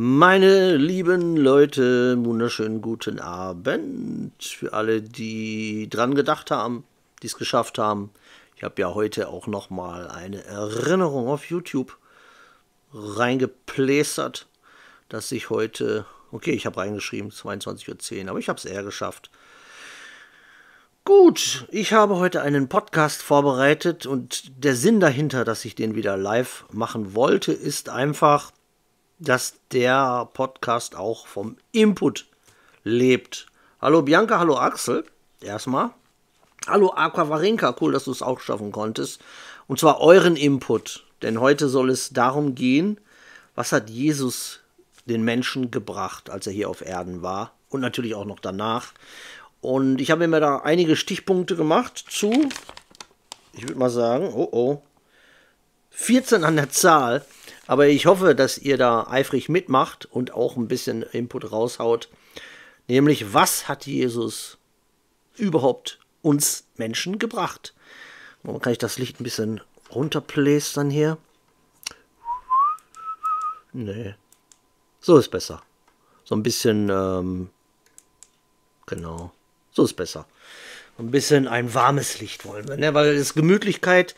Meine lieben Leute, wunderschönen guten Abend für alle, die dran gedacht haben, die es geschafft haben. Ich habe ja heute auch noch mal eine Erinnerung auf YouTube reingeplästert, dass ich heute, okay, ich habe reingeschrieben 22.10 Uhr, aber ich habe es eher geschafft. Gut, ich habe heute einen Podcast vorbereitet und der Sinn dahinter, dass ich den wieder live machen wollte, ist einfach, dass der Podcast auch vom Input lebt. Hallo Bianca, hallo Axel, erstmal. Hallo Aquavarinka, cool, dass du es auch schaffen konntest. Und zwar euren Input, denn heute soll es darum gehen, was hat Jesus den Menschen gebracht, als er hier auf Erden war und natürlich auch noch danach. Und ich habe mir da einige Stichpunkte gemacht zu, ich würde mal sagen, oh oh, 14 an der Zahl. Aber ich hoffe, dass ihr da eifrig mitmacht und auch ein bisschen Input raushaut. Nämlich, was hat Jesus überhaupt uns Menschen gebracht? Und kann ich das Licht ein bisschen runterplästern hier? Nee. So ist besser. So ein bisschen, ähm, genau. So ist besser. Ein bisschen ein warmes Licht wollen wir, ne? Weil das Gemütlichkeit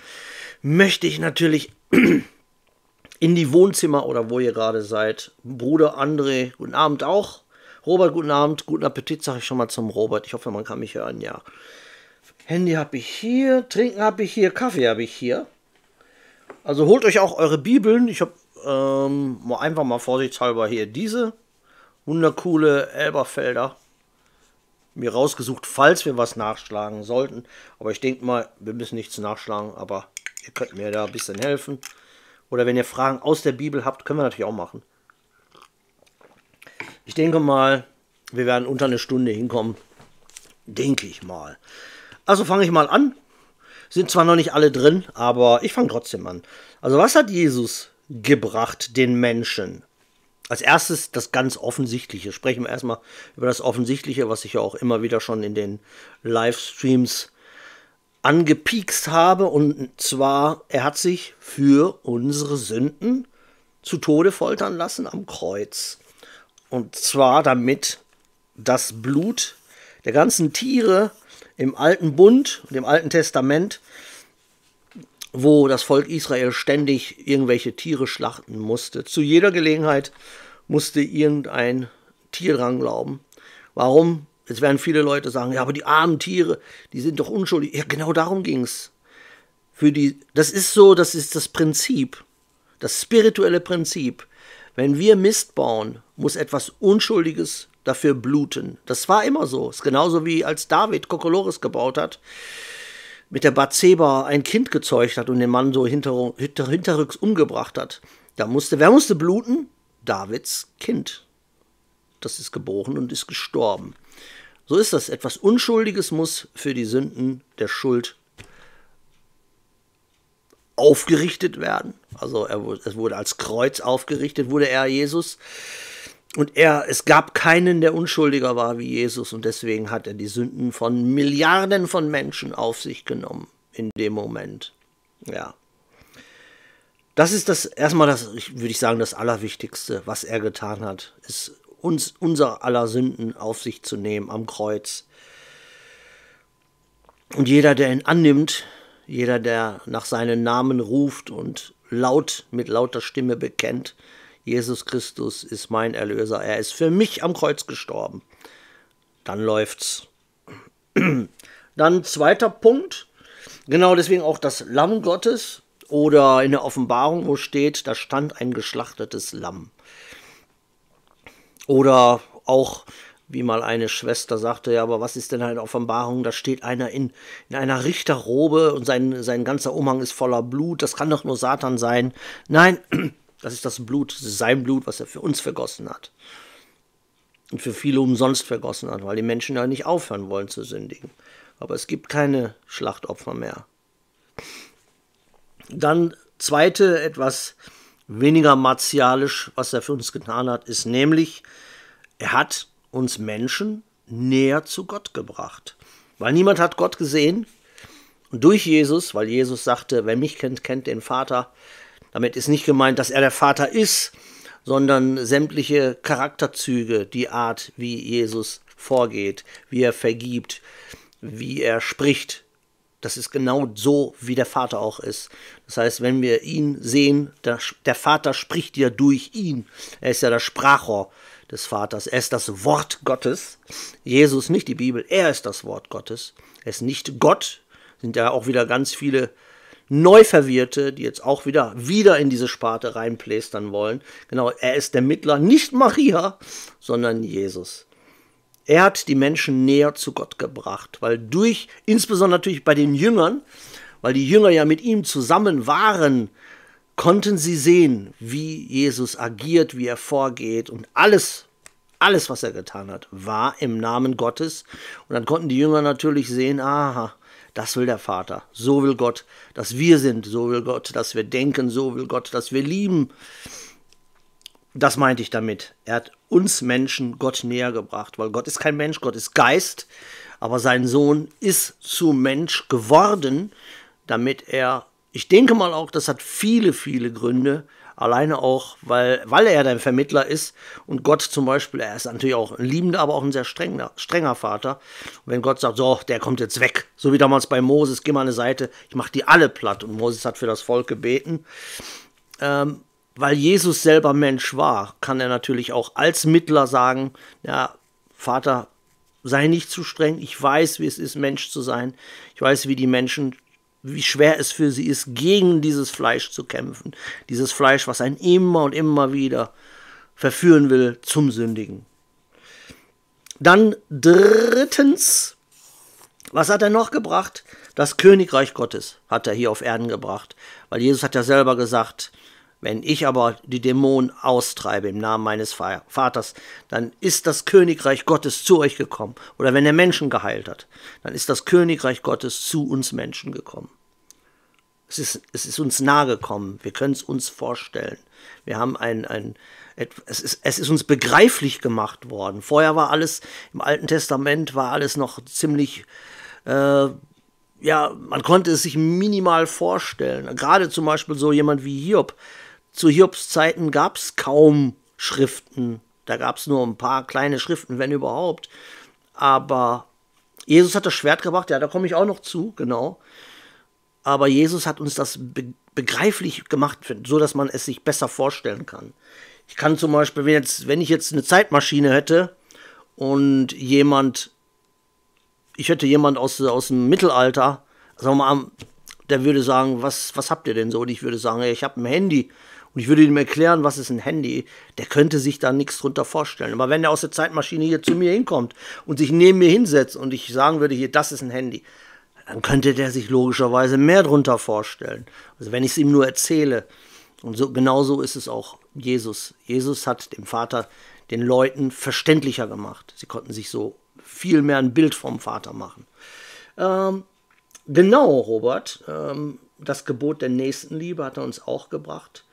möchte ich natürlich in die Wohnzimmer oder wo ihr gerade seid. Bruder André, guten Abend auch. Robert, guten Abend, guten Appetit, sage ich schon mal zum Robert. Ich hoffe, man kann mich hören, ja. Handy habe ich hier, Trinken habe ich hier, Kaffee habe ich hier. Also holt euch auch eure Bibeln. Ich habe ähm, einfach mal vorsichtshalber hier diese wundercoole Elberfelder mir rausgesucht, falls wir was nachschlagen sollten. Aber ich denke mal, wir müssen nichts nachschlagen, aber ihr könnt mir da ein bisschen helfen. Oder wenn ihr Fragen aus der Bibel habt, können wir natürlich auch machen. Ich denke mal, wir werden unter eine Stunde hinkommen. Denke ich mal. Also fange ich mal an. Sind zwar noch nicht alle drin, aber ich fange trotzdem an. Also was hat Jesus gebracht den Menschen? Als erstes das ganz Offensichtliche. Sprechen wir erstmal über das Offensichtliche, was ich ja auch immer wieder schon in den Livestreams angepiekst habe. Und zwar, er hat sich für unsere Sünden zu Tode foltern lassen am Kreuz. Und zwar damit das Blut der ganzen Tiere im alten Bund, dem alten Testament, wo das Volk Israel ständig irgendwelche Tiere schlachten musste. Zu jeder Gelegenheit musste irgendein Tier dran glauben. Warum? Jetzt werden viele Leute sagen, ja, aber die armen Tiere, die sind doch unschuldig. Ja, genau darum ging es. Das ist so, das ist das Prinzip, das spirituelle Prinzip. Wenn wir Mist bauen, muss etwas Unschuldiges dafür bluten. Das war immer so. Das ist genauso wie als David Kokolores gebaut hat, mit der Bathseba ein Kind gezeugt hat und den Mann so hinter, hinter, hinterrücks umgebracht hat. Da musste, wer musste bluten? Davids Kind. Das ist geboren und ist gestorben. So ist das. Etwas Unschuldiges muss für die Sünden der Schuld aufgerichtet werden. Also er, es wurde als Kreuz aufgerichtet, wurde er Jesus. Und er, es gab keinen, der unschuldiger war wie Jesus. Und deswegen hat er die Sünden von Milliarden von Menschen auf sich genommen in dem Moment. Ja. Das ist das erstmal das, würde ich sagen, das Allerwichtigste, was er getan hat, ist uns unser aller Sünden auf sich zu nehmen am Kreuz. Und jeder, der ihn annimmt, jeder, der nach seinem Namen ruft und laut mit lauter Stimme bekennt, Jesus Christus ist mein Erlöser, er ist für mich am Kreuz gestorben, dann läuft's. Dann zweiter Punkt, genau deswegen auch das Lamm Gottes oder in der Offenbarung, wo steht, da stand ein geschlachtetes Lamm. Oder auch, wie mal eine Schwester sagte, ja, aber was ist denn eine Offenbarung? Da steht einer in, in einer Richterrobe und sein, sein ganzer Umhang ist voller Blut. Das kann doch nur Satan sein. Nein, das ist das Blut, das ist sein Blut, was er für uns vergossen hat. Und für viele umsonst vergossen hat, weil die Menschen ja nicht aufhören wollen zu sündigen. Aber es gibt keine Schlachtopfer mehr. Dann zweite, etwas weniger martialisch, was er für uns getan hat, ist nämlich, er hat uns Menschen näher zu Gott gebracht. Weil niemand hat Gott gesehen. Und durch Jesus, weil Jesus sagte, wer mich kennt, kennt den Vater. Damit ist nicht gemeint, dass er der Vater ist, sondern sämtliche Charakterzüge, die Art, wie Jesus vorgeht, wie er vergibt, wie er spricht. Das ist genau so, wie der Vater auch ist. Das heißt, wenn wir ihn sehen, der, der Vater spricht ja durch ihn. Er ist ja der Sprachrohr des Vaters. Er ist das Wort Gottes. Jesus, nicht die Bibel, er ist das Wort Gottes. Er ist nicht Gott. Sind ja auch wieder ganz viele Neuverwirrte, die jetzt auch wieder, wieder in diese Sparte reinplästern wollen. Genau, er ist der Mittler, nicht Maria, sondern Jesus. Er hat die Menschen näher zu Gott gebracht, weil durch, insbesondere natürlich bei den Jüngern, weil die Jünger ja mit ihm zusammen waren, konnten sie sehen, wie Jesus agiert, wie er vorgeht und alles, alles, was er getan hat, war im Namen Gottes. Und dann konnten die Jünger natürlich sehen, aha, das will der Vater. So will Gott, dass wir sind. So will Gott, dass wir denken. So will Gott, dass wir lieben. Das meinte ich damit. Er hat uns Menschen Gott näher gebracht, weil Gott ist kein Mensch, Gott ist Geist, aber sein Sohn ist zu Mensch geworden, damit er, ich denke mal auch, das hat viele, viele Gründe, Alleine auch, weil, weil er der Vermittler ist und Gott zum Beispiel, er ist natürlich auch ein liebender, aber auch ein sehr strenger, strenger Vater. Und wenn Gott sagt, so, der kommt jetzt weg, so wie damals bei Moses, geh mal eine Seite, ich mach die alle platt. Und Moses hat für das Volk gebeten. Ähm, weil Jesus selber Mensch war, kann er natürlich auch als Mittler sagen, ja, Vater, sei nicht zu streng, ich weiß, wie es ist, Mensch zu sein. Ich weiß, wie die Menschen wie schwer es für sie ist, gegen dieses Fleisch zu kämpfen. Dieses Fleisch, was einen immer und immer wieder verführen will zum Sündigen. Dann drittens, was hat er noch gebracht? Das Königreich Gottes hat er hier auf Erden gebracht. Weil Jesus hat ja selber gesagt, wenn ich aber die Dämonen austreibe im Namen meines Vaters, dann ist das Königreich Gottes zu euch gekommen. Oder wenn er Menschen geheilt hat, dann ist das Königreich Gottes zu uns Menschen gekommen. Es ist, es ist uns nahe gekommen. Wir können es uns vorstellen. Wir haben ein, ein es ist, es ist uns begreiflich gemacht worden. Vorher war alles, im Alten Testament war alles noch ziemlich, äh, ja, man konnte es sich minimal vorstellen. Gerade zum Beispiel so jemand wie Hiob, zu Hiobs Zeiten gab es kaum Schriften. Da gab es nur ein paar kleine Schriften, wenn überhaupt. Aber Jesus hat das Schwert gebracht, ja, da komme ich auch noch zu, genau. Aber Jesus hat uns das be begreiflich gemacht, so dass man es sich besser vorstellen kann. Ich kann zum Beispiel, wenn, jetzt, wenn ich jetzt eine Zeitmaschine hätte und jemand, ich hätte jemand aus, aus dem Mittelalter, sagen wir mal, der würde sagen, was, was habt ihr denn so? Und ich würde sagen, ich habe ein Handy und ich würde ihm erklären, was ist ein Handy, der könnte sich da nichts drunter vorstellen. Aber wenn er aus der Zeitmaschine hier zu mir hinkommt und sich neben mir hinsetzt und ich sagen würde, hier, das ist ein Handy, dann könnte der sich logischerweise mehr drunter vorstellen. Also wenn ich es ihm nur erzähle. Und so, genauso ist es auch Jesus. Jesus hat dem Vater den Leuten verständlicher gemacht. Sie konnten sich so viel mehr ein Bild vom Vater machen. Ähm, genau, Robert, ähm, das Gebot der Nächstenliebe hat er uns auch gebracht.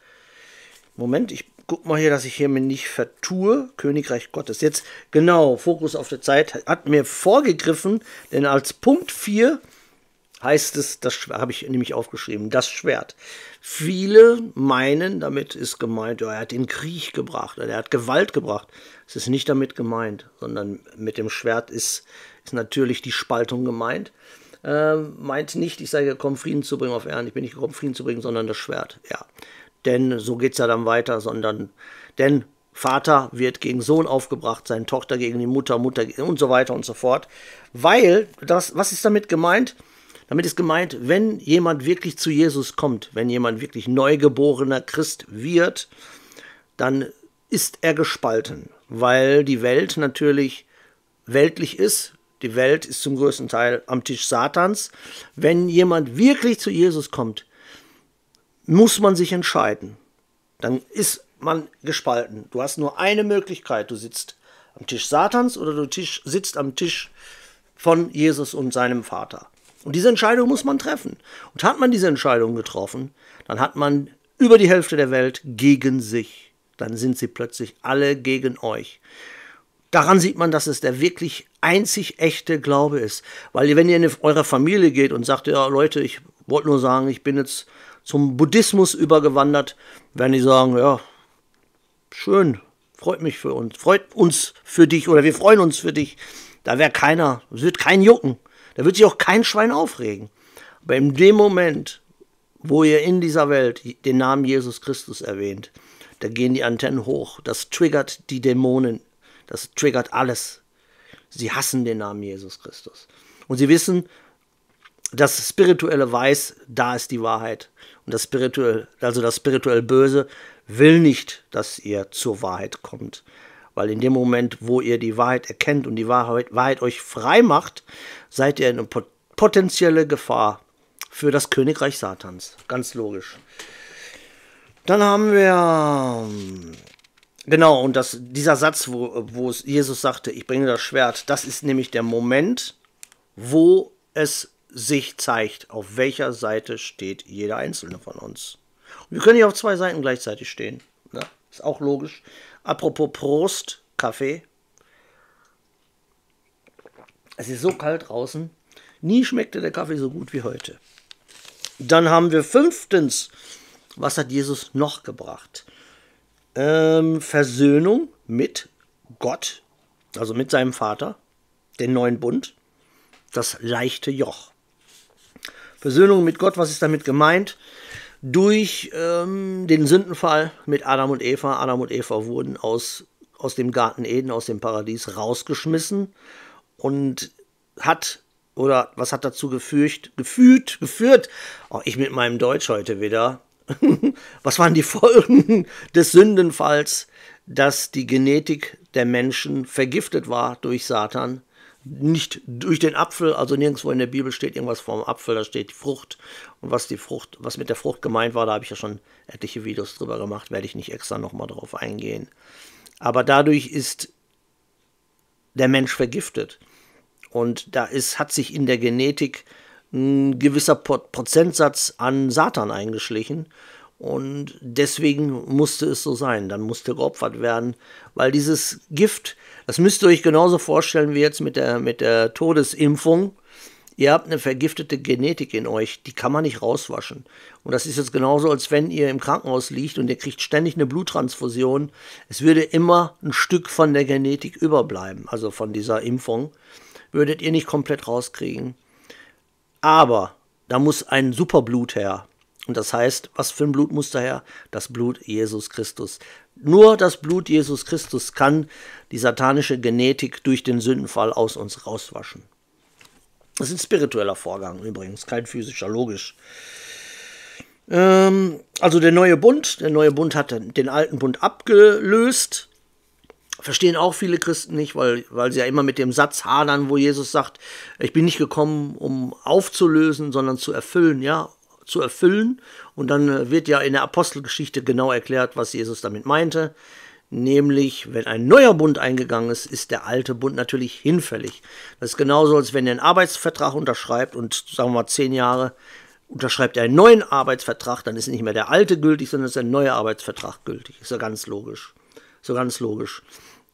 Moment, ich guck mal hier, dass ich hier mir nicht vertue. Königreich Gottes. Jetzt genau, Fokus auf der Zeit hat mir vorgegriffen, denn als Punkt 4 heißt es, das habe ich nämlich aufgeschrieben, das Schwert. Viele meinen, damit ist gemeint, er hat den Krieg gebracht, er hat Gewalt gebracht. Es ist nicht damit gemeint, sondern mit dem Schwert ist, ist natürlich die Spaltung gemeint. Ähm, meint nicht, ich sei gekommen, Frieden zu bringen auf Erden, ich bin nicht gekommen, Frieden zu bringen, sondern das Schwert. Ja, denn so geht es ja dann weiter, sondern denn Vater wird gegen Sohn aufgebracht, seine Tochter gegen die Mutter, Mutter und so weiter und so fort. Weil, das, was ist damit gemeint? Damit ist gemeint, wenn jemand wirklich zu Jesus kommt, wenn jemand wirklich neugeborener Christ wird, dann ist er gespalten, weil die Welt natürlich weltlich ist. Die Welt ist zum größten Teil am Tisch Satans. Wenn jemand wirklich zu Jesus kommt, muss man sich entscheiden. Dann ist man gespalten. Du hast nur eine Möglichkeit. Du sitzt am Tisch Satans oder du Tisch, sitzt am Tisch von Jesus und seinem Vater. Und diese Entscheidung muss man treffen. Und hat man diese Entscheidung getroffen, dann hat man über die Hälfte der Welt gegen sich. Dann sind sie plötzlich alle gegen euch. Daran sieht man, dass es der wirklich einzig echte Glaube ist. Weil wenn ihr in eure Familie geht und sagt, ja Leute, ich wollte nur sagen, ich bin jetzt zum Buddhismus übergewandert, werden die sagen, ja, schön, freut mich für uns, freut uns für dich oder wir freuen uns für dich. Da wäre keiner, es wird kein jucken. Da wird sich auch kein Schwein aufregen. Aber in dem Moment, wo ihr in dieser Welt den Namen Jesus Christus erwähnt, da gehen die Antennen hoch. Das triggert die Dämonen. Das triggert alles. Sie hassen den Namen Jesus Christus. Und sie wissen, das spirituelle Weiß, da ist die Wahrheit. Und das spirituell, also das spirituell Böse will nicht, dass ihr zur Wahrheit kommt. Weil in dem Moment, wo ihr die Wahrheit erkennt und die Wahrheit, Wahrheit euch frei macht, seid ihr in eine potenzielle Gefahr für das Königreich Satans. Ganz logisch. Dann haben wir, genau, und das, dieser Satz, wo, wo Jesus sagte, ich bringe das Schwert, das ist nämlich der Moment, wo es sich zeigt, auf welcher Seite steht jeder einzelne von uns. Und wir können hier auf zwei Seiten gleichzeitig stehen. Ne? Ist auch logisch. Apropos Prost, Kaffee. Es ist so kalt draußen. Nie schmeckte der Kaffee so gut wie heute. Dann haben wir fünftens, was hat Jesus noch gebracht? Ähm, Versöhnung mit Gott, also mit seinem Vater, den neuen Bund, das leichte Joch. Versöhnung mit Gott, was ist damit gemeint? Durch ähm, den Sündenfall mit Adam und Eva. Adam und Eva wurden aus, aus dem Garten Eden, aus dem Paradies rausgeschmissen und hat oder was hat dazu geführt, geführt, geführt, oh, ich mit meinem Deutsch heute wieder, was waren die Folgen des Sündenfalls, dass die Genetik der Menschen vergiftet war durch Satan nicht durch den Apfel, also nirgendwo in der Bibel steht irgendwas vom Apfel, da steht die Frucht. Und was die Frucht, was mit der Frucht gemeint war, da habe ich ja schon etliche Videos drüber gemacht, werde ich nicht extra nochmal drauf eingehen. Aber dadurch ist der Mensch vergiftet. Und da ist, hat sich in der Genetik ein gewisser Prozentsatz an Satan eingeschlichen. Und deswegen musste es so sein. Dann musste geopfert werden, weil dieses Gift, das müsst ihr euch genauso vorstellen wie jetzt mit der, mit der Todesimpfung. Ihr habt eine vergiftete Genetik in euch, die kann man nicht rauswaschen. Und das ist jetzt genauso, als wenn ihr im Krankenhaus liegt und ihr kriegt ständig eine Bluttransfusion. Es würde immer ein Stück von der Genetik überbleiben, also von dieser Impfung. Würdet ihr nicht komplett rauskriegen. Aber da muss ein Superblut her. Und das heißt, was für ein Blut muss daher? Das Blut Jesus Christus. Nur das Blut Jesus Christus kann die satanische Genetik durch den Sündenfall aus uns rauswaschen. Das ist ein spiritueller Vorgang übrigens, kein physischer, logisch. Ähm, also der neue Bund, der neue Bund hat den alten Bund abgelöst. Verstehen auch viele Christen nicht, weil, weil sie ja immer mit dem Satz hadern, wo Jesus sagt, ich bin nicht gekommen, um aufzulösen, sondern zu erfüllen. Ja, zu erfüllen. Und dann äh, wird ja in der Apostelgeschichte genau erklärt, was Jesus damit meinte. Nämlich, wenn ein neuer Bund eingegangen ist, ist der alte Bund natürlich hinfällig. Das ist genauso, als wenn ihr einen Arbeitsvertrag unterschreibt und sagen wir mal zehn Jahre unterschreibt er einen neuen Arbeitsvertrag, dann ist nicht mehr der alte gültig, sondern ist ein neuer Arbeitsvertrag gültig. Ist ja ganz logisch. So ganz logisch.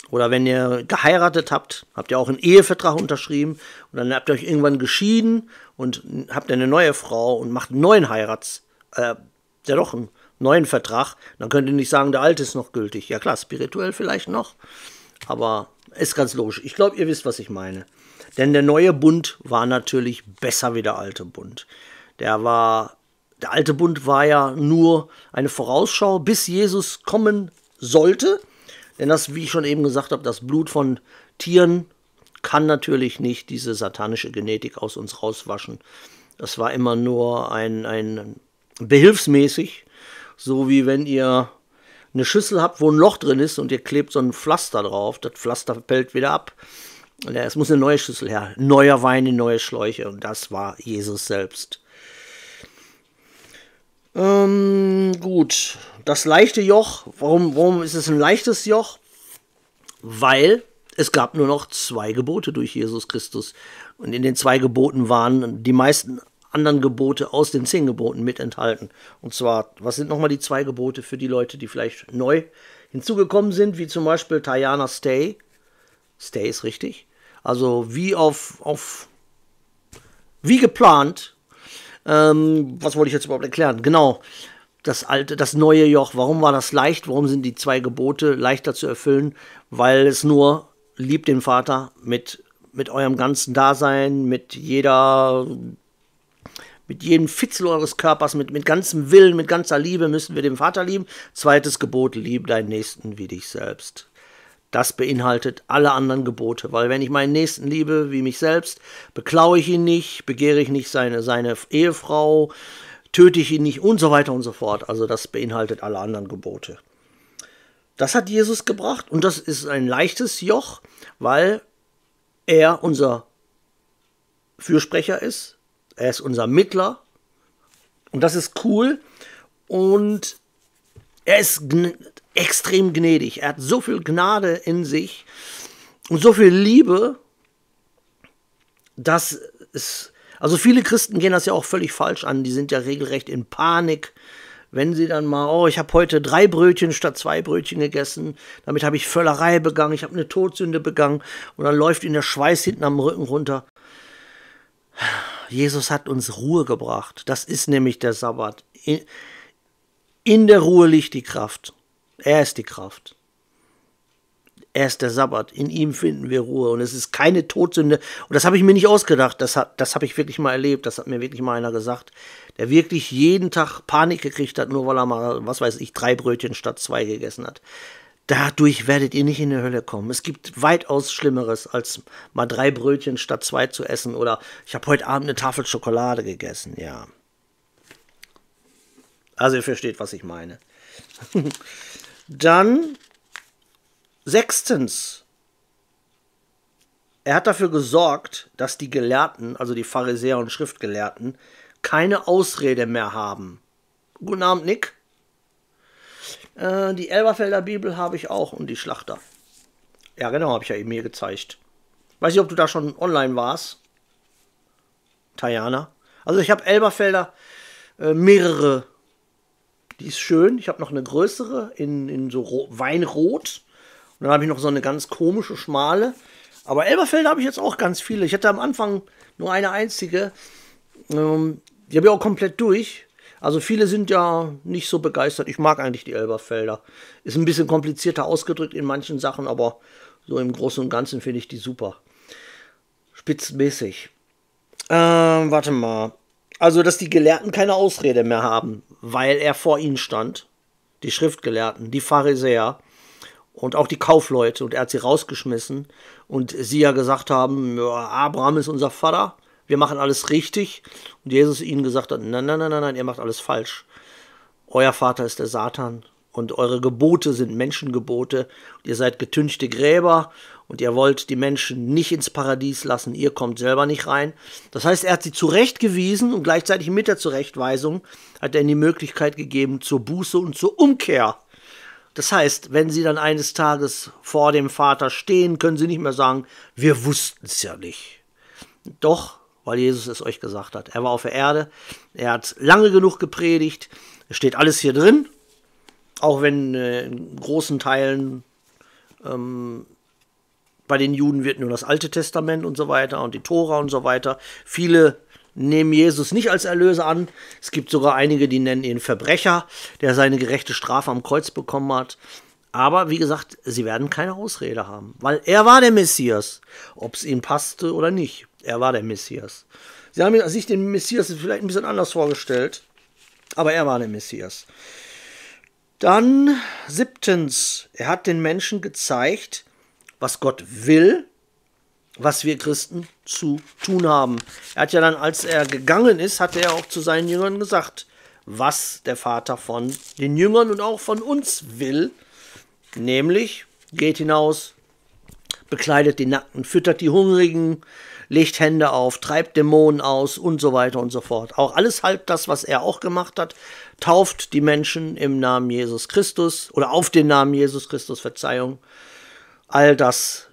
Oder wenn ihr geheiratet habt, habt ihr auch einen Ehevertrag unterschrieben und dann habt ihr euch irgendwann geschieden und habt eine neue Frau und macht einen neuen Heirats, äh, ja doch, einen neuen Vertrag, dann könnt ihr nicht sagen, der alte ist noch gültig. Ja klar, spirituell vielleicht noch, aber ist ganz logisch. Ich glaube, ihr wisst, was ich meine. Denn der neue Bund war natürlich besser wie der alte Bund. Der war, der alte Bund war ja nur eine Vorausschau, bis Jesus kommen sollte. Denn das, wie ich schon eben gesagt habe, das Blut von Tieren kann natürlich nicht diese satanische Genetik aus uns rauswaschen. Das war immer nur ein, ein behilfsmäßig, so wie wenn ihr eine Schüssel habt, wo ein Loch drin ist und ihr klebt so ein Pflaster drauf. Das Pflaster pellt wieder ab. Es muss eine neue Schüssel her. Neuer Wein in neue Schläuche. Und das war Jesus selbst. Ähm, gut. Das leichte Joch. Warum, warum ist es ein leichtes Joch? Weil es gab nur noch zwei Gebote durch Jesus Christus. Und in den zwei Geboten waren die meisten anderen Gebote aus den zehn Geboten mit enthalten. Und zwar, was sind nochmal die zwei Gebote für die Leute, die vielleicht neu hinzugekommen sind, wie zum Beispiel Tajana Stay. Stay ist richtig. Also wie auf, auf wie geplant. Ähm, was wollte ich jetzt überhaupt erklären? Genau. Das alte, das neue Joch, warum war das leicht? Warum sind die zwei Gebote leichter zu erfüllen? Weil es nur liebt den Vater mit, mit eurem ganzen Dasein, mit jeder, mit jedem Fitzel eures Körpers, mit, mit ganzem Willen, mit ganzer Liebe müssen wir den Vater lieben. Zweites Gebot, lieb deinen Nächsten wie dich selbst. Das beinhaltet alle anderen Gebote, weil wenn ich meinen Nächsten liebe wie mich selbst, beklaue ich ihn nicht, begehre ich nicht seine, seine Ehefrau, töte ich ihn nicht und so weiter und so fort. Also das beinhaltet alle anderen Gebote. Das hat Jesus gebracht und das ist ein leichtes Joch, weil er unser Fürsprecher ist, er ist unser Mittler und das ist cool und er ist extrem gnädig. Er hat so viel Gnade in sich und so viel Liebe, dass es also viele Christen gehen das ja auch völlig falsch an. Die sind ja regelrecht in Panik, wenn sie dann mal, oh, ich habe heute drei Brötchen statt zwei Brötchen gegessen, damit habe ich Völlerei begangen, ich habe eine Todsünde begangen und dann läuft ihnen der Schweiß hinten am Rücken runter. Jesus hat uns Ruhe gebracht. Das ist nämlich der Sabbat. In, der Ruhe liegt die Kraft. Er ist die Kraft. Er ist der Sabbat. In ihm finden wir Ruhe. Und es ist keine Todsünde. Und das habe ich mir nicht ausgedacht. Das, das habe ich wirklich mal erlebt. Das hat mir wirklich mal einer gesagt, der wirklich jeden Tag Panik gekriegt hat, nur weil er mal, was weiß ich, drei Brötchen statt zwei gegessen hat. Dadurch werdet ihr nicht in die Hölle kommen. Es gibt weitaus Schlimmeres, als mal drei Brötchen statt zwei zu essen. Oder ich habe heute Abend eine Tafel Schokolade gegessen. Ja. Also ihr versteht, was ich meine. Dann Sechstens, er hat dafür gesorgt, dass die Gelehrten, also die Pharisäer und Schriftgelehrten, keine Ausrede mehr haben. Guten Abend, Nick. Äh, die Elberfelder Bibel habe ich auch und die Schlachter. Ja, genau, habe ich ja eben hier gezeigt. Weiß nicht, ob du da schon online warst. Tajana. Also ich habe Elberfelder äh, mehrere. Die ist schön. Ich habe noch eine größere in, in so Weinrot. Dann habe ich noch so eine ganz komische, schmale. Aber Elberfelder habe ich jetzt auch ganz viele. Ich hatte am Anfang nur eine einzige. Ähm, die habe ich auch komplett durch. Also viele sind ja nicht so begeistert. Ich mag eigentlich die Elberfelder. Ist ein bisschen komplizierter ausgedrückt in manchen Sachen, aber so im Großen und Ganzen finde ich die super. Spitzmäßig. Ähm, warte mal. Also, dass die Gelehrten keine Ausrede mehr haben, weil er vor ihnen stand. Die Schriftgelehrten, die Pharisäer und auch die Kaufleute. Und er hat sie rausgeschmissen. Und sie ja gesagt haben, Abraham ist unser Vater, wir machen alles richtig. Und Jesus ihnen gesagt hat, nein, nein, nein, nein, nein, ihr macht alles falsch. Euer Vater ist der Satan. Und eure Gebote sind Menschengebote. Und ihr seid getünchte Gräber. Und ihr wollt die Menschen nicht ins Paradies lassen, ihr kommt selber nicht rein. Das heißt, er hat sie zurechtgewiesen. Und gleichzeitig mit der Zurechtweisung hat er ihnen die Möglichkeit gegeben zur Buße und zur Umkehr. Das heißt, wenn sie dann eines Tages vor dem Vater stehen, können sie nicht mehr sagen, wir wussten es ja nicht. Doch, weil Jesus es euch gesagt hat. Er war auf der Erde, er hat lange genug gepredigt, es steht alles hier drin, auch wenn äh, in großen Teilen ähm, bei den Juden wird nur das Alte Testament und so weiter und die Tora und so weiter. Viele nehmen Jesus nicht als Erlöser an. Es gibt sogar einige, die nennen ihn Verbrecher, der seine gerechte Strafe am Kreuz bekommen hat. Aber wie gesagt, sie werden keine Ausrede haben, weil er war der Messias, ob es ihnen passte oder nicht. Er war der Messias. Sie haben sich den Messias vielleicht ein bisschen anders vorgestellt, aber er war der Messias. Dann siebtens, er hat den Menschen gezeigt, was Gott will was wir Christen zu tun haben. Er hat ja dann, als er gegangen ist, hat er auch zu seinen Jüngern gesagt, was der Vater von den Jüngern und auch von uns will, nämlich geht hinaus, bekleidet die Nackten, füttert die Hungrigen, legt Hände auf, treibt Dämonen aus und so weiter und so fort. Auch alles halb das, was er auch gemacht hat, tauft die Menschen im Namen Jesus Christus oder auf den Namen Jesus Christus, Verzeihung. All das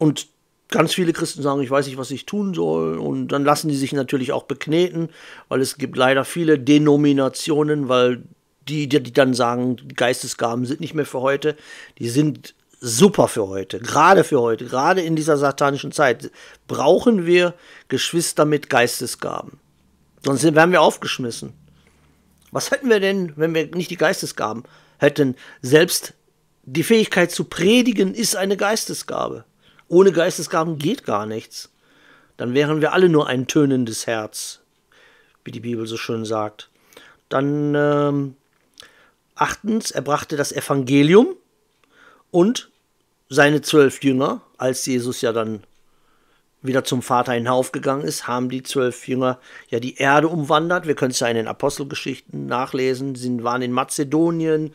und ganz viele Christen sagen, ich weiß nicht, was ich tun soll. Und dann lassen die sich natürlich auch bekneten, weil es gibt leider viele Denominationen, weil die, die dann sagen, Geistesgaben sind nicht mehr für heute. Die sind super für heute, gerade für heute, gerade in dieser satanischen Zeit brauchen wir Geschwister mit Geistesgaben. Sonst werden wir aufgeschmissen. Was hätten wir denn, wenn wir nicht die Geistesgaben hätten? Selbst die Fähigkeit zu predigen ist eine Geistesgabe. Ohne Geistesgaben geht gar nichts. Dann wären wir alle nur ein tönendes Herz, wie die Bibel so schön sagt. Dann ähm, achtens, er brachte das Evangelium und seine zwölf Jünger, als Jesus ja dann wieder zum Vater hinaufgegangen ist, haben die zwölf Jünger ja die Erde umwandert. Wir können es ja in den Apostelgeschichten nachlesen. Sie waren in Mazedonien,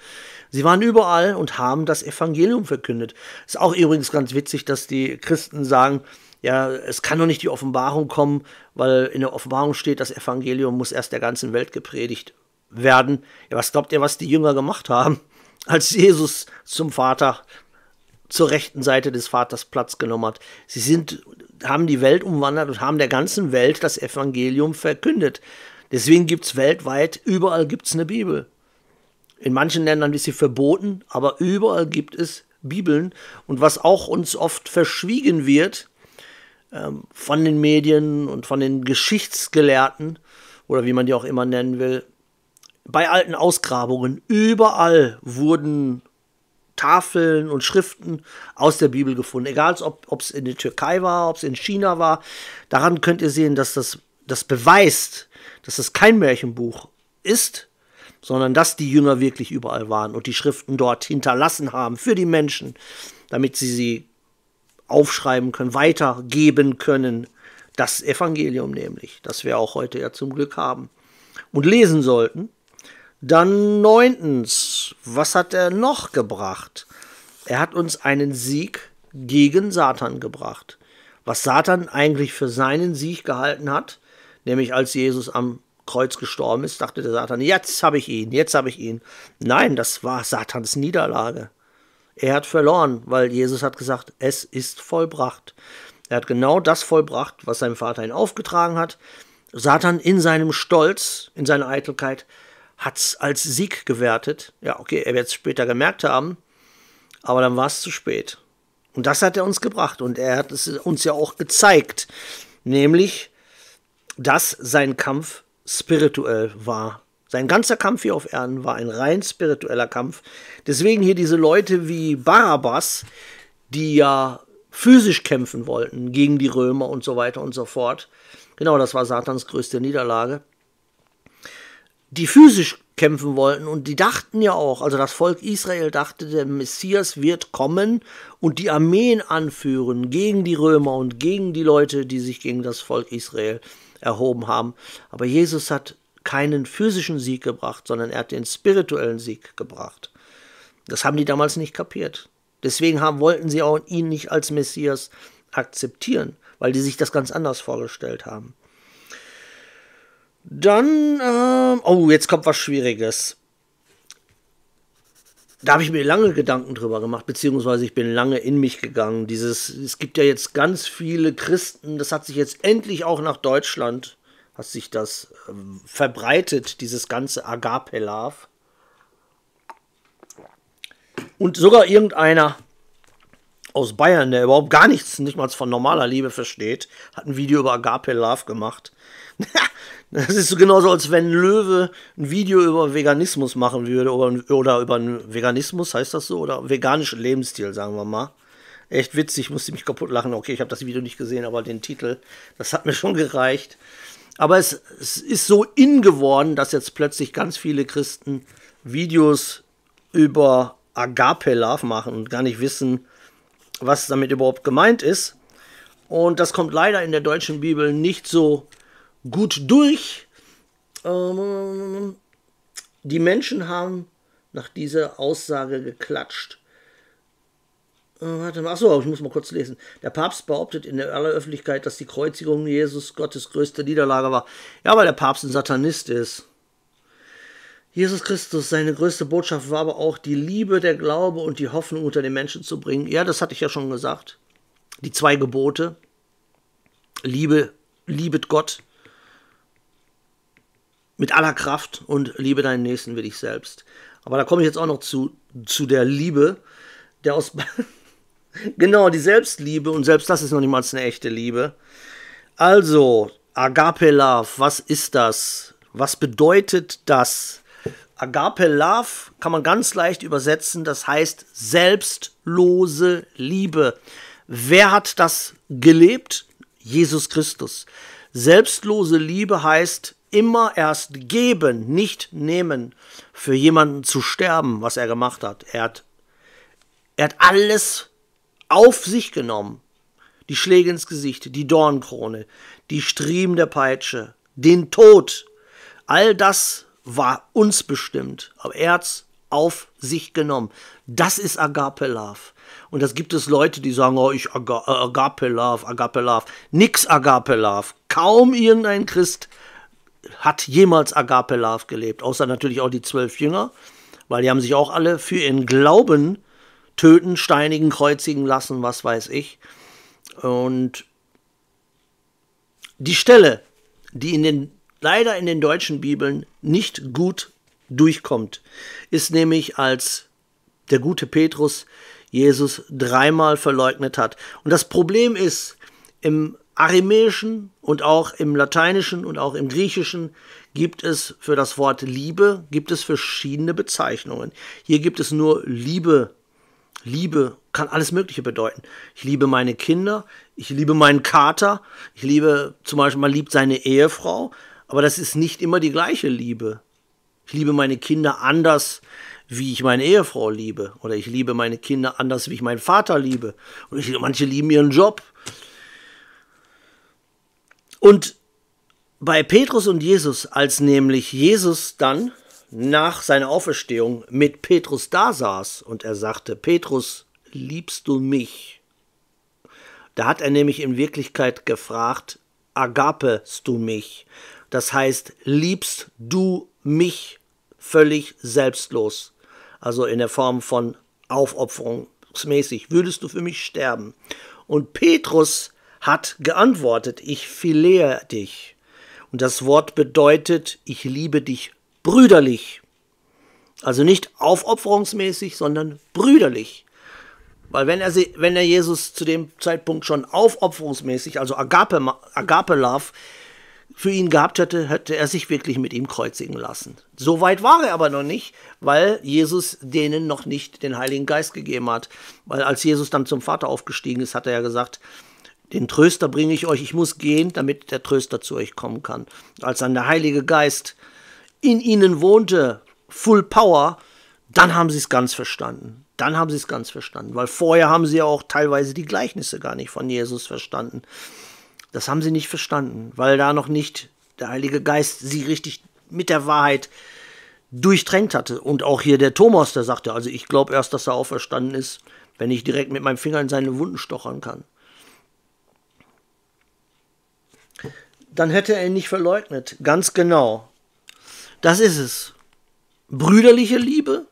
sie waren überall und haben das Evangelium verkündet. Ist auch übrigens ganz witzig, dass die Christen sagen, ja, es kann doch nicht die Offenbarung kommen, weil in der Offenbarung steht, das Evangelium muss erst der ganzen Welt gepredigt werden. Ja, was glaubt ihr, was die Jünger gemacht haben, als Jesus zum Vater zur rechten Seite des Vaters Platz genommen hat? Sie sind haben die Welt umwandert und haben der ganzen Welt das Evangelium verkündet. Deswegen gibt es weltweit, überall gibt es eine Bibel. In manchen Ländern ist sie verboten, aber überall gibt es Bibeln. Und was auch uns oft verschwiegen wird ähm, von den Medien und von den Geschichtsgelehrten oder wie man die auch immer nennen will, bei alten Ausgrabungen, überall wurden Tafeln und Schriften aus der Bibel gefunden. Egal, ob es in der Türkei war, ob es in China war. Daran könnt ihr sehen, dass das, das beweist, dass es kein Märchenbuch ist, sondern dass die Jünger wirklich überall waren und die Schriften dort hinterlassen haben für die Menschen, damit sie sie aufschreiben können, weitergeben können. Das Evangelium nämlich, das wir auch heute ja zum Glück haben und lesen sollten. Dann neuntens, was hat er noch gebracht? Er hat uns einen Sieg gegen Satan gebracht. Was Satan eigentlich für seinen Sieg gehalten hat, nämlich als Jesus am Kreuz gestorben ist, dachte der Satan, jetzt habe ich ihn, jetzt habe ich ihn. Nein, das war Satans Niederlage. Er hat verloren, weil Jesus hat gesagt, es ist vollbracht. Er hat genau das vollbracht, was sein Vater ihn aufgetragen hat. Satan in seinem Stolz, in seiner Eitelkeit, hat es als Sieg gewertet. Ja, okay, er wird es später gemerkt haben, aber dann war es zu spät. Und das hat er uns gebracht und er hat es uns ja auch gezeigt, nämlich, dass sein Kampf spirituell war. Sein ganzer Kampf hier auf Erden war ein rein spiritueller Kampf. Deswegen hier diese Leute wie Barabbas, die ja physisch kämpfen wollten gegen die Römer und so weiter und so fort. Genau, das war Satans größte Niederlage die physisch kämpfen wollten und die dachten ja auch, also das Volk Israel dachte, der Messias wird kommen und die Armeen anführen gegen die Römer und gegen die Leute, die sich gegen das Volk Israel erhoben haben. Aber Jesus hat keinen physischen Sieg gebracht, sondern er hat den spirituellen Sieg gebracht. Das haben die damals nicht kapiert. Deswegen haben, wollten sie auch ihn nicht als Messias akzeptieren, weil die sich das ganz anders vorgestellt haben. Dann, äh, oh, jetzt kommt was Schwieriges. Da habe ich mir lange Gedanken drüber gemacht, beziehungsweise ich bin lange in mich gegangen. Dieses, es gibt ja jetzt ganz viele Christen, das hat sich jetzt endlich auch nach Deutschland, hat sich das äh, verbreitet, dieses ganze Agape-Love. Und sogar irgendeiner aus Bayern, der überhaupt gar nichts, nicht mal von normaler Liebe versteht, hat ein Video über Agape Love gemacht. Das ist so genauso, als wenn Löwe ein Video über Veganismus machen würde oder, oder über einen Veganismus, heißt das so, oder veganischen Lebensstil, sagen wir mal. Echt witzig, musste mich kaputt lachen. Okay, ich habe das Video nicht gesehen, aber den Titel, das hat mir schon gereicht. Aber es, es ist so in geworden, dass jetzt plötzlich ganz viele Christen Videos über Agape Love machen und gar nicht wissen, was damit überhaupt gemeint ist. Und das kommt leider in der deutschen Bibel nicht so gut durch. Ähm, die Menschen haben nach dieser Aussage geklatscht. Äh, warte mal, achso, ich muss mal kurz lesen. Der Papst behauptet in aller Öffentlichkeit, dass die Kreuzigung Jesus Gottes größte Niederlage war. Ja, weil der Papst ein Satanist ist. Jesus Christus, seine größte Botschaft war aber auch die Liebe, der Glaube und die Hoffnung unter den Menschen zu bringen. Ja, das hatte ich ja schon gesagt. Die zwei Gebote. Liebe, liebet Gott mit aller Kraft und liebe deinen Nächsten wie dich selbst. Aber da komme ich jetzt auch noch zu, zu der Liebe, der aus. genau, die Selbstliebe und selbst das ist noch niemals eine echte Liebe. Also, Agape Love, was ist das? Was bedeutet das? Agape Love kann man ganz leicht übersetzen, das heißt selbstlose Liebe. Wer hat das gelebt? Jesus Christus. Selbstlose Liebe heißt immer erst geben, nicht nehmen, für jemanden zu sterben, was er gemacht hat. Er hat, er hat alles auf sich genommen. Die Schläge ins Gesicht, die Dornkrone, die Striemen der Peitsche, den Tod. All das war uns bestimmt, aber er hat's auf sich genommen. Das ist Agape Love. Und das gibt es Leute, die sagen, oh, ich Aga äh, Agape Love, Agape Love. Nix Agape Love. Kaum irgendein Christ hat jemals Agape Love gelebt, außer natürlich auch die zwölf Jünger, weil die haben sich auch alle für ihren Glauben töten, steinigen, kreuzigen lassen, was weiß ich. Und die Stelle, die in den, leider in den deutschen Bibeln nicht gut durchkommt, ist nämlich als der gute Petrus Jesus dreimal verleugnet hat. Und das Problem ist, im Aramäischen und auch im Lateinischen und auch im Griechischen gibt es für das Wort Liebe, gibt es verschiedene Bezeichnungen. Hier gibt es nur Liebe. Liebe kann alles Mögliche bedeuten. Ich liebe meine Kinder, ich liebe meinen Kater, ich liebe zum Beispiel, man liebt seine Ehefrau, aber das ist nicht immer die gleiche Liebe. Ich liebe meine Kinder anders, wie ich meine Ehefrau liebe. Oder ich liebe meine Kinder anders, wie ich meinen Vater liebe. Und ich, manche lieben ihren Job. Und bei Petrus und Jesus, als nämlich Jesus dann nach seiner Auferstehung mit Petrus da saß und er sagte, Petrus, liebst du mich? Da hat er nämlich in Wirklichkeit gefragt, agapest du mich? Das heißt, liebst du mich völlig selbstlos? Also in der Form von aufopferungsmäßig, würdest du für mich sterben? Und Petrus hat geantwortet, ich philehe dich. Und das Wort bedeutet, ich liebe dich brüderlich. Also nicht aufopferungsmäßig, sondern brüderlich. Weil wenn er, wenn er Jesus zu dem Zeitpunkt schon aufopferungsmäßig, also Agape, Agape Love, für ihn gehabt hätte, hätte er sich wirklich mit ihm kreuzigen lassen. So weit war er aber noch nicht, weil Jesus denen noch nicht den Heiligen Geist gegeben hat. Weil als Jesus dann zum Vater aufgestiegen ist, hat er ja gesagt, den Tröster bringe ich euch, ich muss gehen, damit der Tröster zu euch kommen kann. Als dann der Heilige Geist in ihnen wohnte, Full Power, dann haben sie es ganz verstanden. Dann haben sie es ganz verstanden, weil vorher haben sie ja auch teilweise die Gleichnisse gar nicht von Jesus verstanden. Das haben sie nicht verstanden, weil da noch nicht der Heilige Geist sie richtig mit der Wahrheit durchtränkt hatte. Und auch hier der Thomas, der sagte, also ich glaube erst, dass er auferstanden ist, wenn ich direkt mit meinem Finger in seine Wunden stochern kann. Dann hätte er ihn nicht verleugnet. Ganz genau. Das ist es. Brüderliche Liebe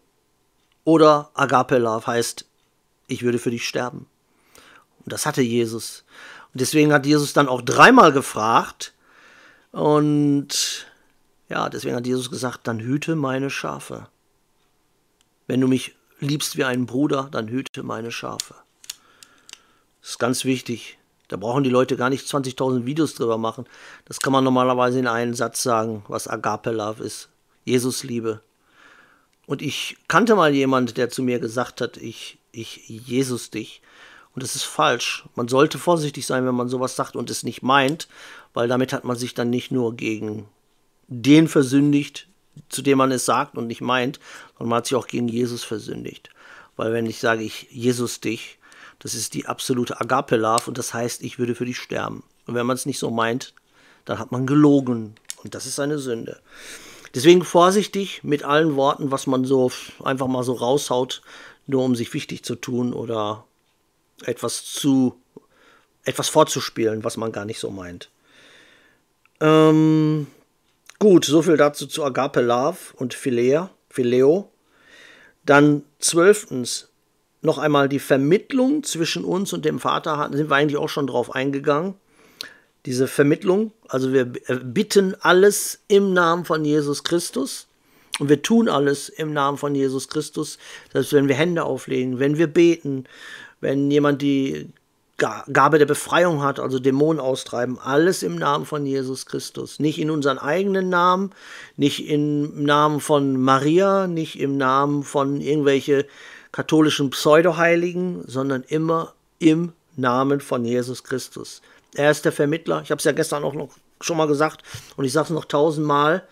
oder Agape Love heißt, ich würde für dich sterben. Und das hatte Jesus. Und deswegen hat Jesus dann auch dreimal gefragt. Und ja, deswegen hat Jesus gesagt, dann hüte meine Schafe. Wenn du mich liebst wie einen Bruder, dann hüte meine Schafe. Das ist ganz wichtig. Da brauchen die Leute gar nicht 20.000 Videos drüber machen. Das kann man normalerweise in einem Satz sagen, was Agape Love ist. Jesus Liebe. Und ich kannte mal jemand, der zu mir gesagt hat, ich, ich Jesus dich. Und das ist falsch. Man sollte vorsichtig sein, wenn man sowas sagt und es nicht meint, weil damit hat man sich dann nicht nur gegen den versündigt, zu dem man es sagt und nicht meint, sondern man hat sich auch gegen Jesus versündigt. Weil wenn ich sage, ich Jesus dich, das ist die absolute Agape-Love und das heißt, ich würde für dich sterben. Und wenn man es nicht so meint, dann hat man gelogen und das ist eine Sünde. Deswegen vorsichtig mit allen Worten, was man so einfach mal so raushaut, nur um sich wichtig zu tun oder etwas zu etwas vorzuspielen, was man gar nicht so meint. Ähm, gut, soviel dazu zu Agape Love und Philea, Phileo. Dann zwölftens noch einmal die Vermittlung zwischen uns und dem Vater, da sind wir eigentlich auch schon drauf eingegangen. Diese Vermittlung, also wir bitten alles im Namen von Jesus Christus und wir tun alles im Namen von Jesus Christus. Das heißt, wenn wir Hände auflegen, wenn wir beten, wenn jemand die Gabe der Befreiung hat, also Dämonen austreiben, alles im Namen von Jesus Christus. Nicht in unseren eigenen Namen, nicht im Namen von Maria, nicht im Namen von irgendwelche katholischen Pseudoheiligen, sondern immer im Namen von Jesus Christus. Er ist der Vermittler. Ich habe es ja gestern auch noch schon mal gesagt und ich sage es noch tausendmal.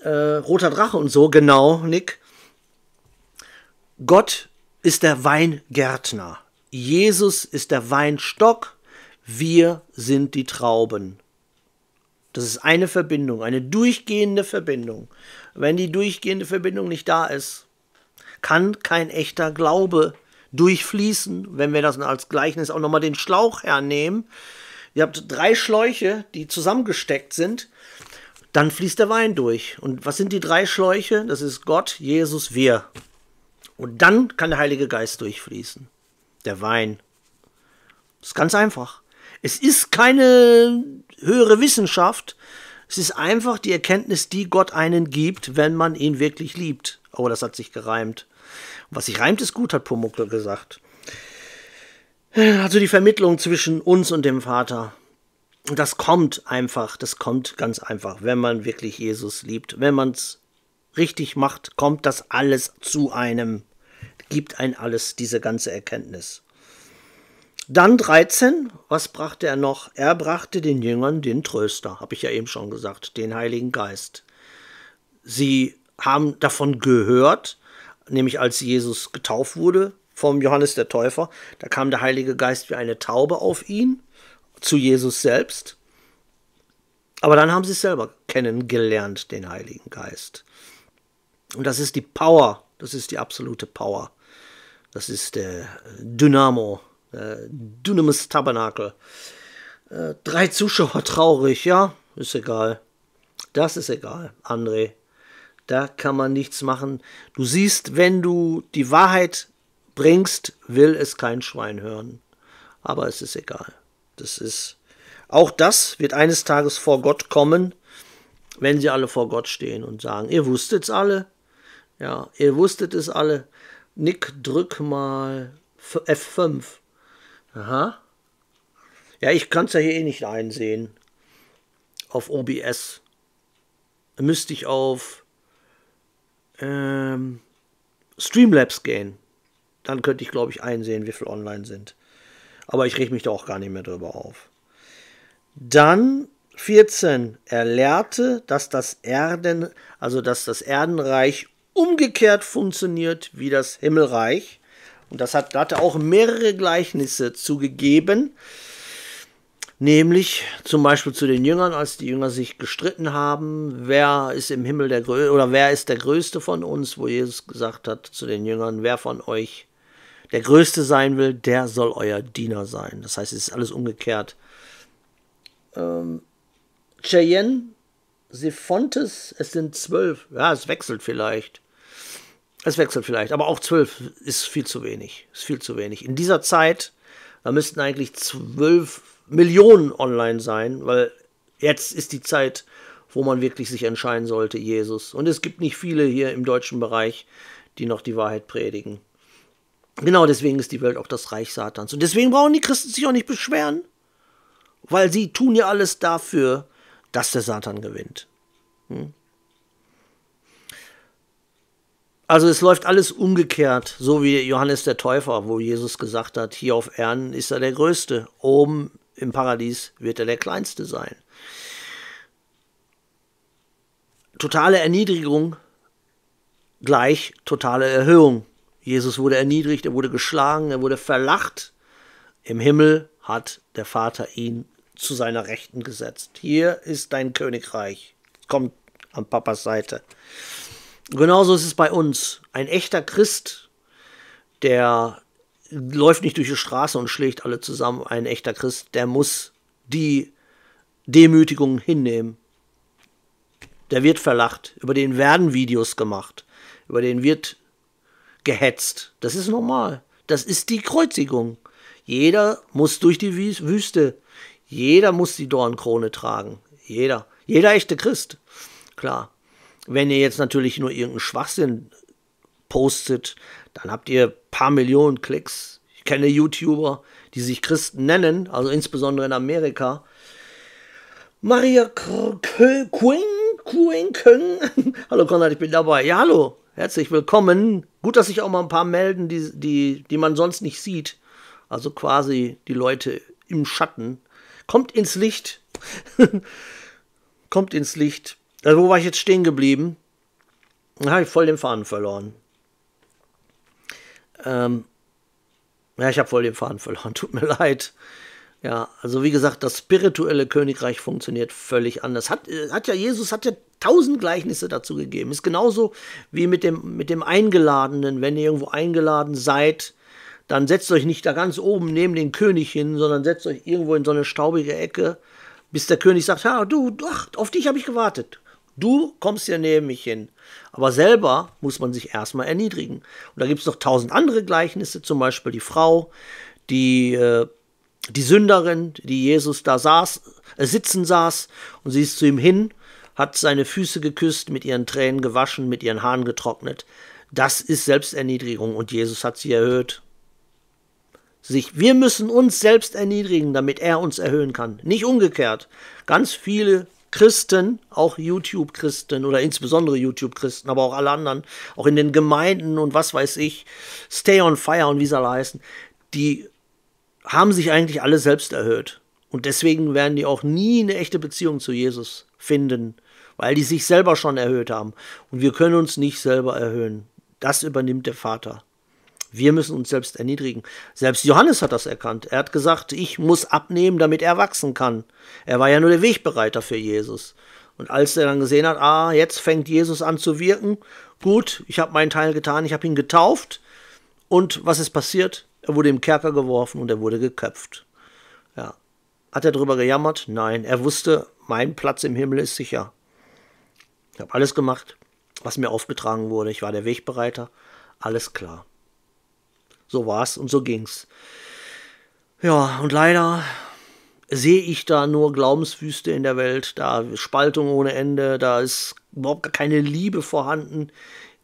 Äh, roter Drache und so, genau, Nick. Gott ist der Weingärtner. Jesus ist der Weinstock, wir sind die Trauben. Das ist eine Verbindung, eine durchgehende Verbindung. Wenn die durchgehende Verbindung nicht da ist, kann kein echter Glaube durchfließen. Wenn wir das als Gleichnis auch nochmal den Schlauch hernehmen, ihr habt drei Schläuche, die zusammengesteckt sind, dann fließt der Wein durch. Und was sind die drei Schläuche? Das ist Gott, Jesus, wir. Und dann kann der Heilige Geist durchfließen der Wein. Das ist ganz einfach. Es ist keine höhere Wissenschaft. Es ist einfach die Erkenntnis, die Gott einen gibt, wenn man ihn wirklich liebt. Oh, das hat sich gereimt. Was sich reimt, ist gut, hat Pumuckl gesagt. Also die Vermittlung zwischen uns und dem Vater. Das kommt einfach, das kommt ganz einfach, wenn man wirklich Jesus liebt. Wenn man es richtig macht, kommt das alles zu einem gibt ein alles diese ganze Erkenntnis. Dann 13, was brachte er noch? Er brachte den Jüngern den Tröster, habe ich ja eben schon gesagt, den Heiligen Geist. Sie haben davon gehört, nämlich als Jesus getauft wurde vom Johannes der Täufer, da kam der Heilige Geist wie eine Taube auf ihn, zu Jesus selbst. Aber dann haben sie es selber kennengelernt, den Heiligen Geist. Und das ist die Power, das ist die absolute Power. Das ist der Dynamo, der Dynamis Tabernakel. Äh, drei Zuschauer traurig, ja, ist egal. Das ist egal, André. Da kann man nichts machen. Du siehst, wenn du die Wahrheit bringst, will es kein Schwein hören. Aber es ist egal. Das ist. Auch das wird eines Tages vor Gott kommen, wenn sie alle vor Gott stehen und sagen, ihr wusstet's alle. Ja, ihr wusstet es alle. Nick, drück mal F5. Aha. Ja, ich kann es ja hier eh nicht einsehen. Auf OBS. Müsste ich auf ähm, Streamlabs gehen. Dann könnte ich, glaube ich, einsehen, wie viele online sind. Aber ich reg mich da auch gar nicht mehr drüber auf. Dann 14. Er lehrte, dass das Erden, also dass das Erdenreich umgekehrt funktioniert wie das Himmelreich. Und das hat, da hat er auch mehrere Gleichnisse zugegeben. Nämlich zum Beispiel zu den Jüngern, als die Jünger sich gestritten haben, wer ist im Himmel der Größte oder wer ist der Größte von uns, wo Jesus gesagt hat zu den Jüngern, wer von euch der Größte sein will, der soll euer Diener sein. Das heißt, es ist alles umgekehrt. Ähm, Cheyenne Siphontes, es sind zwölf. Ja, es wechselt vielleicht. Es wechselt vielleicht, aber auch zwölf ist viel zu wenig. Ist viel zu wenig. In dieser Zeit, da müssten eigentlich zwölf Millionen online sein, weil jetzt ist die Zeit, wo man wirklich sich entscheiden sollte, Jesus. Und es gibt nicht viele hier im deutschen Bereich, die noch die Wahrheit predigen. Genau deswegen ist die Welt auch das Reich Satans. Und deswegen brauchen die Christen sich auch nicht beschweren, weil sie tun ja alles dafür, dass der Satan gewinnt. Hm? Also es läuft alles umgekehrt, so wie Johannes der Täufer, wo Jesus gesagt hat, hier auf Erden ist er der Größte, oben im Paradies wird er der Kleinste sein. Totale Erniedrigung gleich totale Erhöhung. Jesus wurde erniedrigt, er wurde geschlagen, er wurde verlacht. Im Himmel hat der Vater ihn zu seiner Rechten gesetzt. Hier ist dein Königreich. Kommt an Papas Seite. Genauso ist es bei uns. Ein echter Christ, der läuft nicht durch die Straße und schlägt alle zusammen. Ein echter Christ, der muss die Demütigung hinnehmen. Der wird verlacht. Über den werden Videos gemacht. Über den wird gehetzt. Das ist normal. Das ist die Kreuzigung. Jeder muss durch die Wüste. Jeder muss die Dornkrone tragen. Jeder. Jeder echte Christ. Klar. Wenn ihr jetzt natürlich nur irgendeinen Schwachsinn postet, dann habt ihr paar Millionen Klicks. Ich kenne YouTuber, die sich Christen nennen, also insbesondere in Amerika. Maria Queen, Hallo Konrad, ich bin dabei. Ja, hallo, herzlich willkommen. Gut, dass sich auch mal ein paar melden, die, die, die man sonst nicht sieht. Also quasi die Leute im Schatten. Kommt ins Licht. Kommt ins Licht. Also wo war ich jetzt stehen geblieben? Da habe ich voll den Faden verloren. Ähm, ja, ich habe voll den Faden verloren. Tut mir leid. Ja, also wie gesagt, das spirituelle Königreich funktioniert völlig anders. Hat, äh, hat ja Jesus hat ja tausend Gleichnisse dazu gegeben. Ist genauso wie mit dem, mit dem Eingeladenen. Wenn ihr irgendwo eingeladen seid, dann setzt euch nicht da ganz oben neben den König hin, sondern setzt euch irgendwo in so eine staubige Ecke, bis der König sagt, ja, du, ach, auf dich habe ich gewartet. Du kommst ja neben mich hin. Aber selber muss man sich erstmal erniedrigen. Und da gibt es noch tausend andere Gleichnisse, zum Beispiel die Frau, die, äh, die Sünderin, die Jesus da saß, äh, sitzen saß und sie ist zu ihm hin, hat seine Füße geküsst, mit ihren Tränen gewaschen, mit ihren Haaren getrocknet. Das ist Selbsterniedrigung und Jesus hat sie erhöht. Sich, wir müssen uns selbst erniedrigen, damit er uns erhöhen kann. Nicht umgekehrt. Ganz viele Christen, auch YouTube-Christen oder insbesondere YouTube-Christen, aber auch alle anderen, auch in den Gemeinden und was weiß ich, Stay on Fire und wie sie alle heißen, die haben sich eigentlich alle selbst erhöht. Und deswegen werden die auch nie eine echte Beziehung zu Jesus finden, weil die sich selber schon erhöht haben. Und wir können uns nicht selber erhöhen. Das übernimmt der Vater. Wir müssen uns selbst erniedrigen. Selbst Johannes hat das erkannt. Er hat gesagt, ich muss abnehmen, damit er wachsen kann. Er war ja nur der Wegbereiter für Jesus. Und als er dann gesehen hat, ah, jetzt fängt Jesus an zu wirken, gut, ich habe meinen Teil getan, ich habe ihn getauft. Und was ist passiert? Er wurde im Kerker geworfen und er wurde geköpft. Ja. Hat er darüber gejammert? Nein. Er wusste, mein Platz im Himmel ist sicher. Ich habe alles gemacht, was mir aufgetragen wurde. Ich war der Wegbereiter. Alles klar. So war's und so ging's. Ja, und leider sehe ich da nur Glaubenswüste in der Welt, da Spaltung ohne Ende, da ist überhaupt gar keine Liebe vorhanden.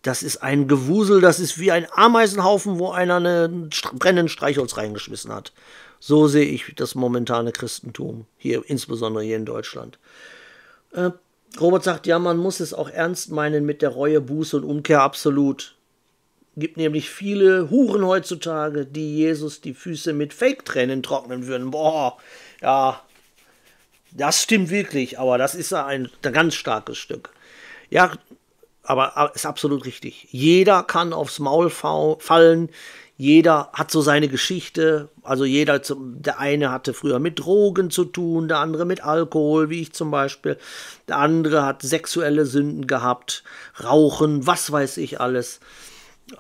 Das ist ein Gewusel, das ist wie ein Ameisenhaufen, wo einer einen brennenden Streichholz reingeschmissen hat. So sehe ich das momentane Christentum, hier, insbesondere hier in Deutschland. Äh, Robert sagt, ja, man muss es auch ernst meinen mit der Reue, Buße und Umkehr, absolut gibt nämlich viele Huren heutzutage, die Jesus die Füße mit Fake-Tränen trocknen würden. Boah, ja, das stimmt wirklich, aber das ist ein, ein ganz starkes Stück. Ja, aber ist absolut richtig. Jeder kann aufs Maul fallen. Jeder hat so seine Geschichte. Also jeder, der eine hatte früher mit Drogen zu tun, der andere mit Alkohol, wie ich zum Beispiel. Der andere hat sexuelle Sünden gehabt, Rauchen, was weiß ich alles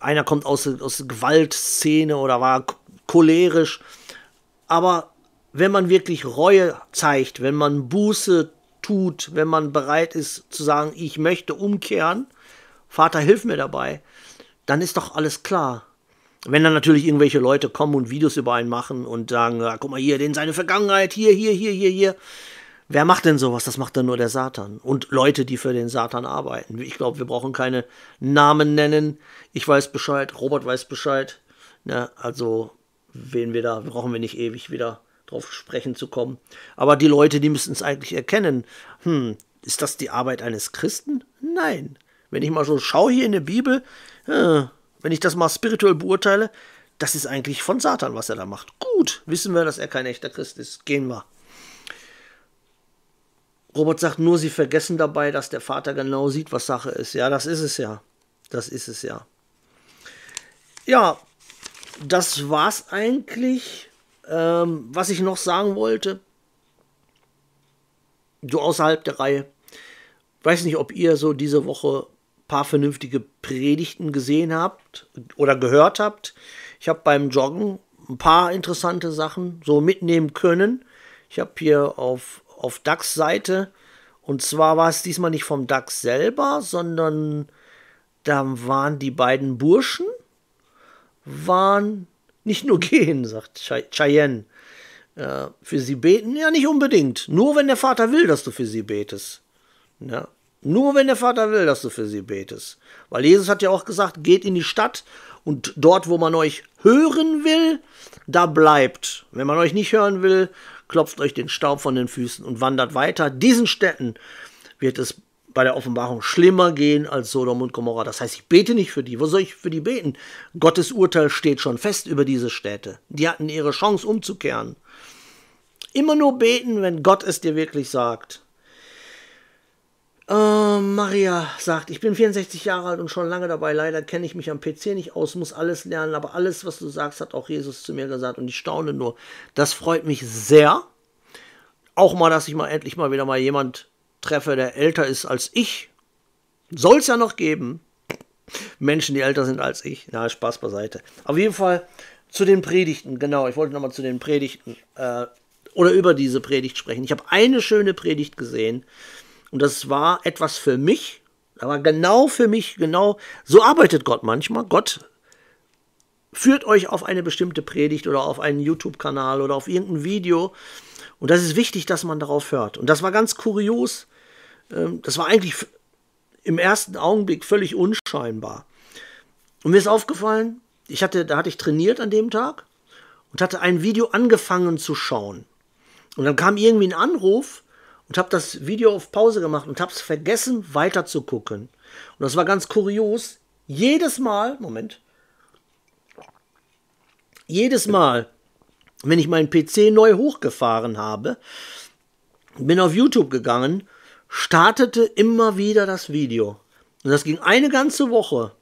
einer kommt aus, aus Gewaltszene oder war cholerisch. Aber wenn man wirklich Reue zeigt, wenn man Buße tut, wenn man bereit ist zu sagen, ich möchte umkehren, Vater, hilf mir dabei, dann ist doch alles klar. Wenn dann natürlich irgendwelche Leute kommen und Videos über einen machen und sagen, ja, guck mal hier, den seine Vergangenheit, hier, hier, hier, hier, hier, Wer macht denn sowas? Das macht dann nur der Satan. Und Leute, die für den Satan arbeiten. Ich glaube, wir brauchen keine Namen nennen. Ich weiß Bescheid, Robert weiß Bescheid. Ne? Also, wen wir da, brauchen wir nicht ewig wieder drauf sprechen zu kommen. Aber die Leute, die müssen es eigentlich erkennen. Hm, ist das die Arbeit eines Christen? Nein. Wenn ich mal so schaue hier in der Bibel, äh, wenn ich das mal spirituell beurteile, das ist eigentlich von Satan, was er da macht. Gut, wissen wir, dass er kein echter Christ ist. Gehen wir. Robert sagt nur, sie vergessen dabei, dass der Vater genau sieht, was Sache ist. Ja, das ist es ja. Das ist es ja. Ja, das war's eigentlich. Ähm, was ich noch sagen wollte, so außerhalb der Reihe. Weiß nicht, ob ihr so diese Woche paar vernünftige Predigten gesehen habt oder gehört habt. Ich habe beim Joggen ein paar interessante Sachen so mitnehmen können. Ich habe hier auf auf DAX Seite. Und zwar war es diesmal nicht vom DAX selber, sondern da waren die beiden Burschen, waren nicht nur gehen, sagt Cheyenne. Äh, für sie beten? Ja, nicht unbedingt. Nur wenn der Vater will, dass du für sie betest. Ja. Nur wenn der Vater will, dass du für sie betest. Weil Jesus hat ja auch gesagt, geht in die Stadt und dort, wo man euch hören will, da bleibt. Wenn man euch nicht hören will, klopft euch den Staub von den Füßen und wandert weiter. Diesen Städten wird es bei der Offenbarung schlimmer gehen als Sodom und Gomorra. Das heißt, ich bete nicht für die. Wo soll ich für die beten? Gottes Urteil steht schon fest über diese Städte. Die hatten ihre Chance umzukehren. Immer nur beten, wenn Gott es dir wirklich sagt. Äh, Maria sagt, ich bin 64 Jahre alt und schon lange dabei. Leider kenne ich mich am PC nicht aus, muss alles lernen, aber alles, was du sagst, hat auch Jesus zu mir gesagt und ich staune nur. Das freut mich sehr. Auch mal, dass ich mal endlich mal wieder mal jemand treffe, der älter ist als ich. Soll es ja noch geben. Menschen, die älter sind als ich. Na, Spaß beiseite. Auf jeden Fall zu den Predigten, genau. Ich wollte nochmal zu den Predigten äh, oder über diese Predigt sprechen. Ich habe eine schöne Predigt gesehen und das war etwas für mich, aber genau für mich, genau so arbeitet Gott manchmal. Gott führt euch auf eine bestimmte Predigt oder auf einen YouTube-Kanal oder auf irgendein Video. Und das ist wichtig, dass man darauf hört. Und das war ganz kurios. Ähm, das war eigentlich im ersten Augenblick völlig unscheinbar. Und mir ist aufgefallen, ich hatte, da hatte ich trainiert an dem Tag und hatte ein Video angefangen zu schauen. Und dann kam irgendwie ein Anruf und habe das Video auf Pause gemacht und habe es vergessen, weiter zu gucken. Und das war ganz kurios. Jedes Mal, Moment, jedes Mal, wenn ich meinen PC neu hochgefahren habe, bin auf YouTube gegangen, startete immer wieder das Video. Und das ging eine ganze Woche.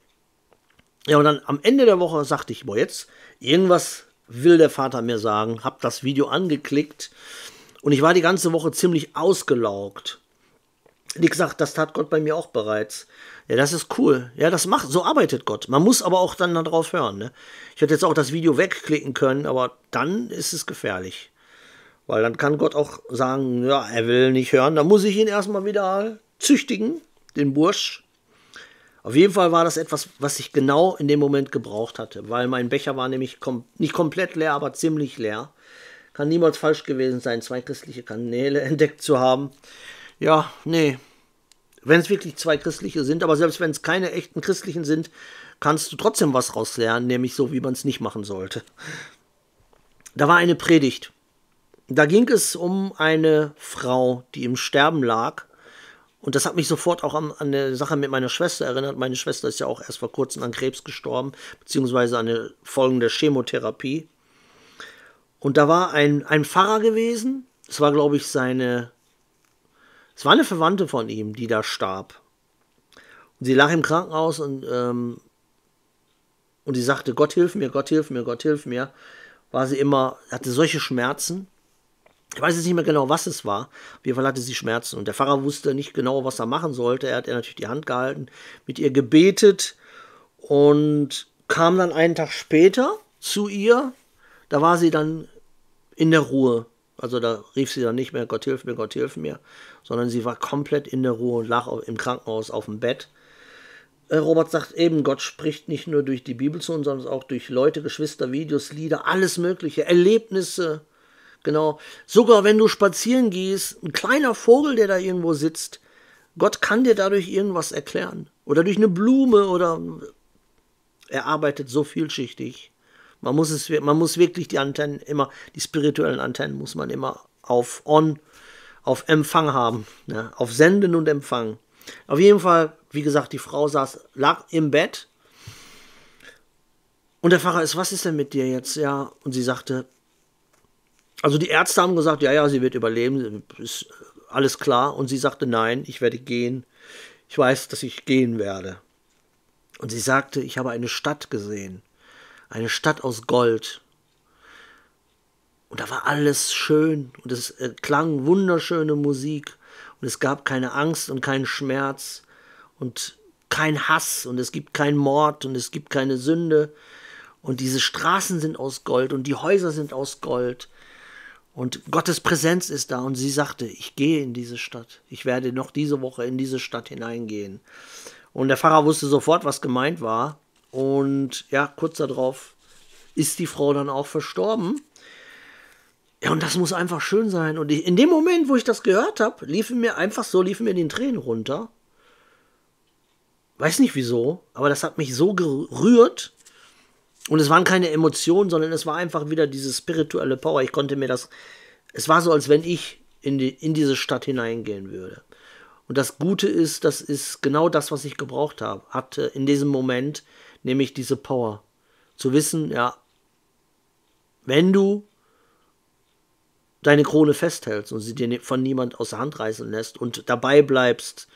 Ja, und dann am Ende der Woche sagte ich, boah, jetzt irgendwas will der Vater mir sagen. Hab das Video angeklickt und ich war die ganze Woche ziemlich ausgelaugt. Wie gesagt, das tat Gott bei mir auch bereits. Ja, das ist cool. Ja, das macht, so arbeitet Gott. Man muss aber auch dann darauf hören. Ne? Ich hätte jetzt auch das Video wegklicken können, aber dann ist es gefährlich. Weil dann kann Gott auch sagen, ja, er will nicht hören. Dann muss ich ihn erstmal wieder züchtigen, den Bursch. Auf jeden Fall war das etwas, was ich genau in dem Moment gebraucht hatte, weil mein Becher war nämlich kom nicht komplett leer, aber ziemlich leer. Kann niemals falsch gewesen sein, zwei christliche Kanäle entdeckt zu haben. Ja, nee. Wenn es wirklich zwei christliche sind, aber selbst wenn es keine echten christlichen sind, kannst du trotzdem was rauslernen, nämlich so, wie man es nicht machen sollte. Da war eine Predigt. Da ging es um eine Frau, die im Sterben lag. Und das hat mich sofort auch an, an eine Sache mit meiner Schwester erinnert. Meine Schwester ist ja auch erst vor kurzem an Krebs gestorben, beziehungsweise an eine Folgen der Chemotherapie. Und da war ein, ein Pfarrer gewesen. Es war, glaube ich, seine. Es war eine Verwandte von ihm, die da starb. Und sie lag im Krankenhaus und, ähm, und sie sagte: Gott hilf mir, Gott hilf mir, Gott hilf mir. War sie immer, hatte solche Schmerzen. Ich weiß jetzt nicht mehr genau, was es war. Auf jeden Fall hatte sie Schmerzen. Und der Pfarrer wusste nicht genau, was er machen sollte. Er hat ihr natürlich die Hand gehalten, mit ihr gebetet und kam dann einen Tag später zu ihr. Da war sie dann in der Ruhe. Also da rief sie dann nicht mehr, Gott hilf mir, Gott hilf mir, sondern sie war komplett in der Ruhe und lag im Krankenhaus auf dem Bett. Äh, Robert sagt eben, Gott spricht nicht nur durch die Bibel zu uns, sondern auch durch Leute, Geschwister, Videos, Lieder, alles Mögliche, Erlebnisse. Genau. Sogar wenn du spazieren gehst, ein kleiner Vogel, der da irgendwo sitzt, Gott kann dir dadurch irgendwas erklären. Oder durch eine Blume oder er arbeitet so vielschichtig. Man muss es, man muss wirklich die Antennen immer, die spirituellen Antennen muss man immer auf On, auf Empfang haben, ne? auf Senden und Empfang. Auf jeden Fall, wie gesagt, die Frau saß, lag im Bett und der Pfarrer ist, was ist denn mit dir jetzt? Ja, und sie sagte, also die Ärzte haben gesagt, ja, ja, sie wird überleben, ist alles klar. Und sie sagte, nein, ich werde gehen. Ich weiß, dass ich gehen werde. Und sie sagte, ich habe eine Stadt gesehen eine Stadt aus Gold. Und da war alles schön und es äh, klang wunderschöne Musik und es gab keine Angst und keinen Schmerz und kein Hass und es gibt keinen Mord und es gibt keine Sünde und diese Straßen sind aus Gold und die Häuser sind aus Gold und Gottes Präsenz ist da und sie sagte, ich gehe in diese Stadt, ich werde noch diese Woche in diese Stadt hineingehen. Und der Pfarrer wusste sofort, was gemeint war und ja, kurz darauf ist die Frau dann auch verstorben. Ja, und das muss einfach schön sein. Und in dem Moment, wo ich das gehört habe, liefen mir einfach so, liefen mir die Tränen runter. Weiß nicht wieso, aber das hat mich so gerührt. Und es waren keine Emotionen, sondern es war einfach wieder diese spirituelle Power. Ich konnte mir das, es war so, als wenn ich in, die, in diese Stadt hineingehen würde. Und das Gute ist, das ist genau das, was ich gebraucht habe, hatte in diesem Moment, nämlich diese Power. Zu wissen, ja, wenn du deine Krone festhältst und sie dir von niemand aus der Hand reißen lässt und dabei bleibst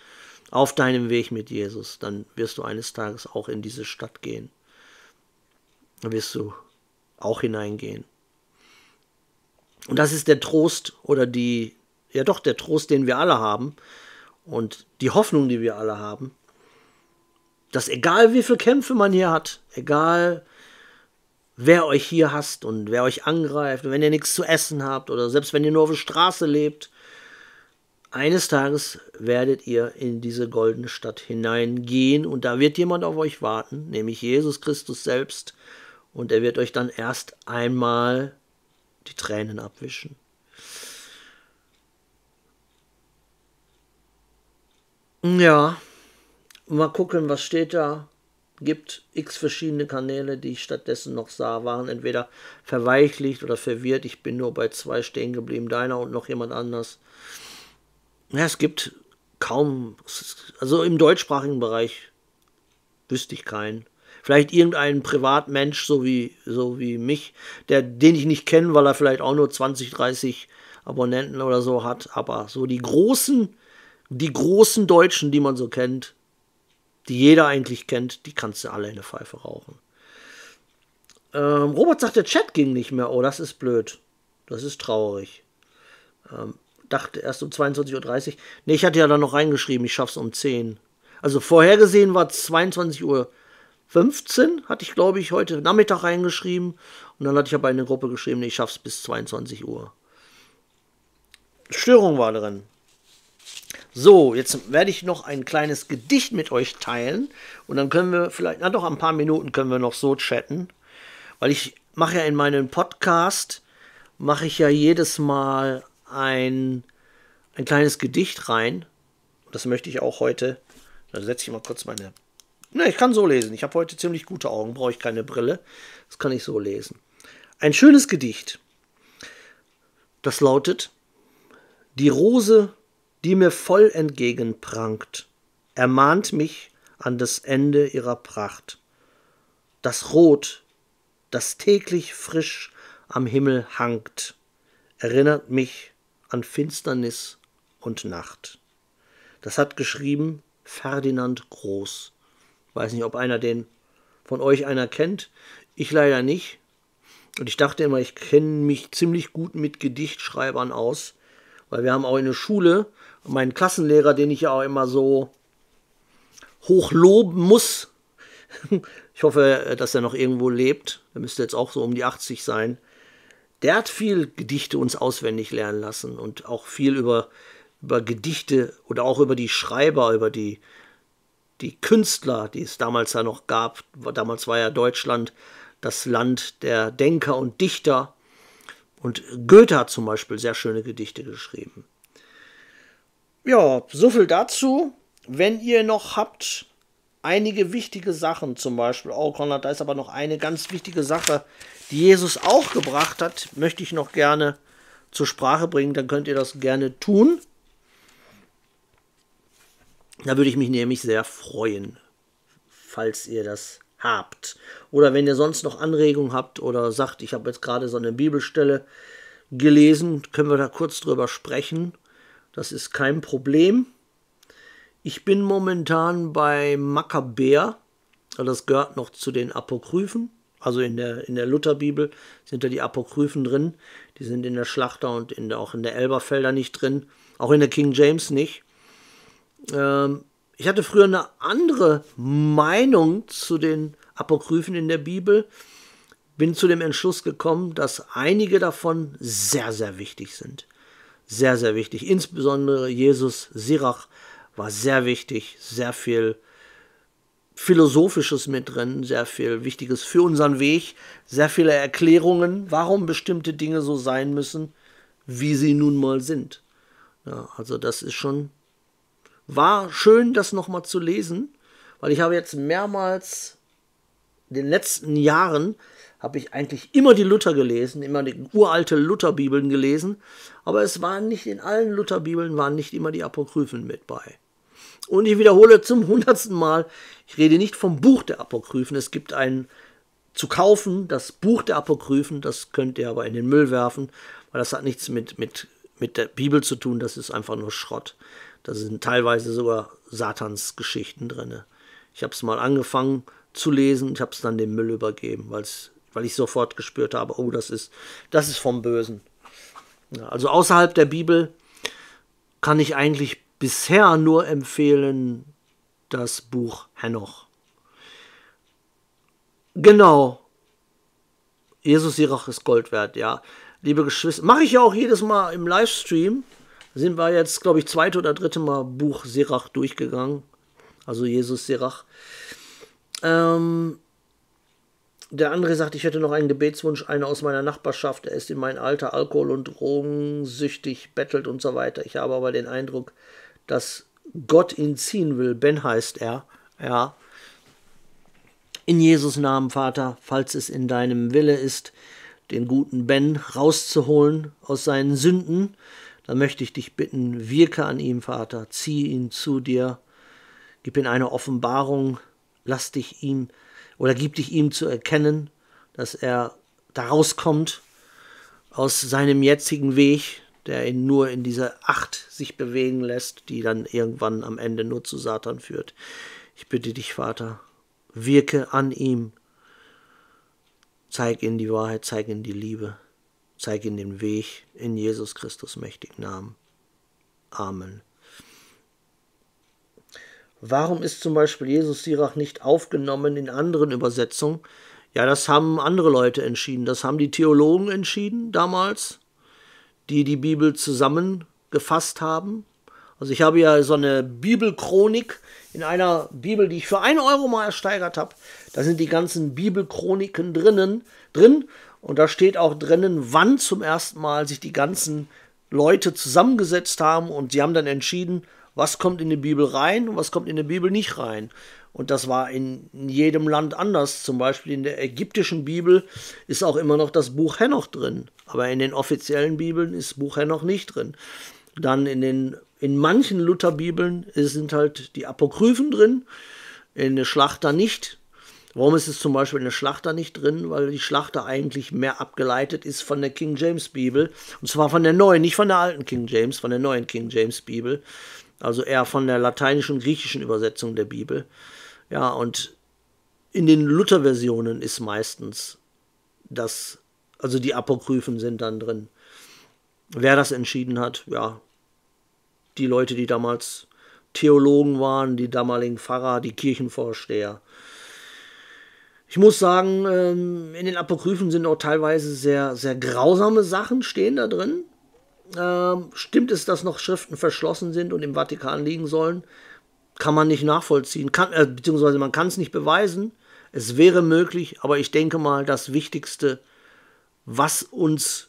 auf deinem Weg mit Jesus, dann wirst du eines Tages auch in diese Stadt gehen. Dann wirst du auch hineingehen. Und das ist der Trost oder die, ja doch, der Trost, den wir alle haben und die Hoffnung, die wir alle haben, dass egal wie viele Kämpfe man hier hat, egal wer euch hier hasst und wer euch angreift, wenn ihr nichts zu essen habt oder selbst wenn ihr nur auf der Straße lebt, eines Tages werdet ihr in diese goldene Stadt hineingehen und da wird jemand auf euch warten, nämlich Jesus Christus selbst, und er wird euch dann erst einmal die Tränen abwischen. Ja, mal gucken, was steht da. Gibt x verschiedene Kanäle, die ich stattdessen noch sah, waren entweder verweichlicht oder verwirrt. Ich bin nur bei zwei stehen geblieben, deiner und noch jemand anders. Ja, es gibt kaum, also im deutschsprachigen Bereich wüsste ich keinen. Vielleicht irgendein Privatmensch, so wie, so wie mich, der, den ich nicht kenne, weil er vielleicht auch nur 20, 30 Abonnenten oder so hat. Aber so die großen die großen Deutschen, die man so kennt, die jeder eigentlich kennt, die kannst du alle in der Pfeife rauchen. Ähm, Robert sagt, der Chat ging nicht mehr. Oh, das ist blöd. Das ist traurig. Ähm, dachte erst um 22.30 Uhr. Ne, ich hatte ja dann noch reingeschrieben, ich schaff's um 10. Also vorhergesehen war 22 Uhr 15, hatte ich glaube ich heute Nachmittag reingeschrieben. Und dann hatte ich aber in der Gruppe geschrieben, ich schaff's bis 22 Uhr. Störung war drin. So, jetzt werde ich noch ein kleines Gedicht mit euch teilen und dann können wir vielleicht, na doch, ein paar Minuten können wir noch so chatten, weil ich mache ja in meinem Podcast, mache ich ja jedes Mal ein, ein kleines Gedicht rein. Das möchte ich auch heute, da setze ich mal kurz meine, na, ich kann so lesen, ich habe heute ziemlich gute Augen, brauche ich keine Brille, das kann ich so lesen. Ein schönes Gedicht, das lautet, die Rose die mir voll entgegenprangt, ermahnt mich an das Ende ihrer Pracht. Das Rot, das täglich frisch am Himmel hangt, erinnert mich an Finsternis und Nacht. Das hat geschrieben Ferdinand Groß. Weiß nicht, ob einer den von euch einer kennt. Ich leider nicht. Und ich dachte immer, ich kenne mich ziemlich gut mit Gedichtschreibern aus, weil wir haben auch in der Schule mein Klassenlehrer, den ich ja auch immer so hoch loben muss. Ich hoffe, dass er noch irgendwo lebt. Er müsste jetzt auch so um die 80 sein. Der hat viel Gedichte uns auswendig lernen lassen und auch viel über, über Gedichte oder auch über die Schreiber, über die, die Künstler, die es damals ja noch gab. Damals war ja Deutschland das Land der Denker und Dichter. Und Goethe hat zum Beispiel sehr schöne Gedichte geschrieben. Ja, so viel dazu. Wenn ihr noch habt, einige wichtige Sachen, zum Beispiel, oh Konrad, da ist aber noch eine ganz wichtige Sache, die Jesus auch gebracht hat, möchte ich noch gerne zur Sprache bringen, dann könnt ihr das gerne tun. Da würde ich mich nämlich sehr freuen, falls ihr das habt. Oder wenn ihr sonst noch Anregungen habt oder sagt, ich habe jetzt gerade so eine Bibelstelle gelesen, können wir da kurz drüber sprechen. Das ist kein Problem. Ich bin momentan bei Makkabäer. Das gehört noch zu den Apokryphen. Also in der, in der Lutherbibel sind da die Apokryphen drin. Die sind in der Schlachter und in der, auch in der Elberfelder nicht drin. Auch in der King James nicht. Ähm, ich hatte früher eine andere Meinung zu den Apokryphen in der Bibel. Bin zu dem Entschluss gekommen, dass einige davon sehr, sehr wichtig sind sehr, sehr wichtig. Insbesondere Jesus Sirach war sehr wichtig, sehr viel Philosophisches mit drin, sehr viel Wichtiges für unseren Weg, sehr viele Erklärungen, warum bestimmte Dinge so sein müssen, wie sie nun mal sind. Ja, also das ist schon, war schön, das nochmal zu lesen, weil ich habe jetzt mehrmals den letzten Jahren habe ich eigentlich immer die Luther gelesen, immer die uralte Lutherbibeln gelesen, aber es waren nicht in allen Lutherbibeln waren nicht immer die Apokryphen mit bei. Und ich wiederhole zum hundertsten Mal, ich rede nicht vom Buch der Apokryphen, es gibt ein zu kaufen, das Buch der Apokryphen, das könnt ihr aber in den Müll werfen, weil das hat nichts mit, mit, mit der Bibel zu tun, das ist einfach nur Schrott. Da sind teilweise sogar Satans Geschichten drin. Ich habe es mal angefangen zu lesen, ich habe es dann dem Müll übergeben, weil ich sofort gespürt habe, oh, das ist, das ist vom Bösen. Ja, also außerhalb der Bibel kann ich eigentlich bisher nur empfehlen das Buch Henoch. Genau. Jesus Sirach ist Gold wert, ja. Liebe Geschwister, mache ich ja auch jedes Mal im Livestream. Sind wir jetzt, glaube ich, zweite oder dritte Mal Buch Sirach durchgegangen. Also Jesus Sirach. Ähm, der andere sagt, ich hätte noch einen Gebetswunsch, einer aus meiner Nachbarschaft, er ist in meinem Alter Alkohol- und Drogensüchtig, bettelt und so weiter. Ich habe aber den Eindruck, dass Gott ihn ziehen will. Ben heißt er, ja. In Jesus Namen, Vater, falls es in deinem Wille ist, den guten Ben rauszuholen aus seinen Sünden, dann möchte ich dich bitten, wirke an ihm, Vater, zieh ihn zu dir, gib ihm eine Offenbarung, lass dich ihm oder gib dich ihm zu erkennen, dass er da rauskommt aus seinem jetzigen Weg, der ihn nur in dieser Acht sich bewegen lässt, die dann irgendwann am Ende nur zu Satan führt. Ich bitte dich, Vater, wirke an ihm, zeig ihm die Wahrheit, zeig ihm die Liebe, zeig ihm den Weg in Jesus Christus mächtigen Namen. Amen. Warum ist zum Beispiel Jesus Sirach nicht aufgenommen in anderen Übersetzungen? Ja, das haben andere Leute entschieden. Das haben die Theologen entschieden damals, die die Bibel zusammengefasst haben. Also ich habe ja so eine Bibelchronik in einer Bibel, die ich für einen Euro mal ersteigert habe. Da sind die ganzen Bibelchroniken drinnen, drin. Und da steht auch drinnen, wann zum ersten Mal sich die ganzen Leute zusammengesetzt haben und sie haben dann entschieden, was kommt in die Bibel rein und was kommt in die Bibel nicht rein. Und das war in, jedem Land anders. Zum Beispiel in der ägyptischen Bibel ist auch immer noch das Buch Henoch drin. Aber in den offiziellen Bibeln ist Buch Henoch nicht drin. Dann in den in manchen Lutherbibeln sind halt die Apokryphen drin, in der Schlachter nicht. Warum ist es zum Beispiel in der Schlachter nicht drin? Weil die Schlachter eigentlich mehr abgeleitet ist von der King James Bibel. Und zwar von der neuen, nicht von der alten King James, von der neuen King James Bibel also eher von der lateinischen und griechischen Übersetzung der Bibel. Ja, und in den Luther-Versionen ist meistens das, also die Apokryphen sind dann drin. Wer das entschieden hat, ja, die Leute, die damals Theologen waren, die damaligen Pfarrer, die Kirchenvorsteher. Ich muss sagen, ähm, in den Apokryphen sind auch teilweise sehr, sehr grausame Sachen stehen da drin. Ähm, stimmt es, dass noch Schriften verschlossen sind und im Vatikan liegen sollen? Kann man nicht nachvollziehen, kann, äh, beziehungsweise man kann es nicht beweisen. Es wäre möglich, aber ich denke mal, das Wichtigste, was uns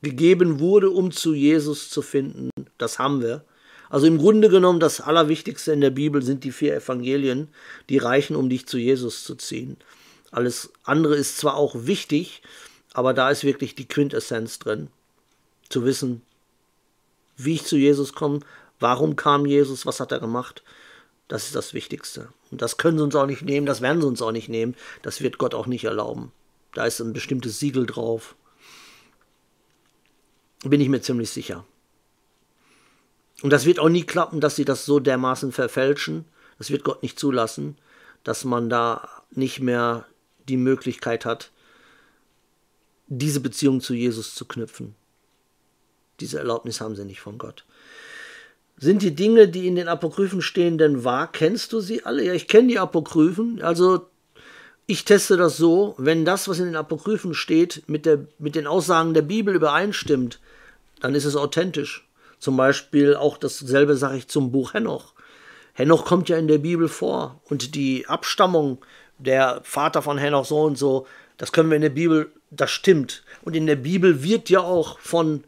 gegeben wurde, um zu Jesus zu finden, das haben wir. Also im Grunde genommen, das Allerwichtigste in der Bibel sind die vier Evangelien, die reichen, um dich zu Jesus zu ziehen. Alles andere ist zwar auch wichtig, aber da ist wirklich die Quintessenz drin zu wissen, wie ich zu Jesus komme, warum kam Jesus, was hat er gemacht. Das ist das Wichtigste. Und das können sie uns auch nicht nehmen, das werden sie uns auch nicht nehmen. Das wird Gott auch nicht erlauben. Da ist ein bestimmtes Siegel drauf. Bin ich mir ziemlich sicher. Und das wird auch nie klappen, dass sie das so dermaßen verfälschen. Das wird Gott nicht zulassen, dass man da nicht mehr die Möglichkeit hat, diese Beziehung zu Jesus zu knüpfen. Diese Erlaubnis haben sie nicht von Gott. Sind die Dinge, die in den Apokryphen stehen, denn wahr? Kennst du sie alle? Ja, ich kenne die Apokryphen. Also ich teste das so, wenn das, was in den Apokryphen steht, mit, der, mit den Aussagen der Bibel übereinstimmt, dann ist es authentisch. Zum Beispiel auch dasselbe sage ich zum Buch Henoch. Henoch kommt ja in der Bibel vor und die Abstammung der Vater von Henoch so und so, das können wir in der Bibel, das stimmt. Und in der Bibel wird ja auch von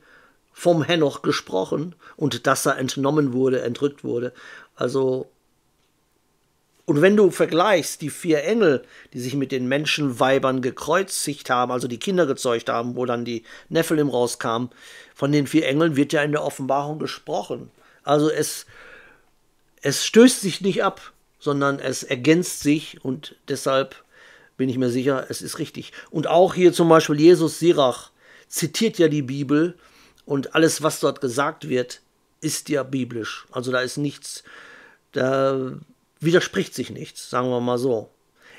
vom Henoch gesprochen und dass er entnommen wurde, entrückt wurde. Also Und wenn du vergleichst die vier Engel, die sich mit den Menschenweibern gekreuzigt haben, also die Kinder gezeugt haben, wo dann die Nephilim rauskamen, von den vier Engeln wird ja in der Offenbarung gesprochen. Also es, es stößt sich nicht ab, sondern es ergänzt sich und deshalb bin ich mir sicher, es ist richtig. Und auch hier zum Beispiel Jesus Sirach zitiert ja die Bibel und alles, was dort gesagt wird, ist ja biblisch. Also da ist nichts, da widerspricht sich nichts, sagen wir mal so.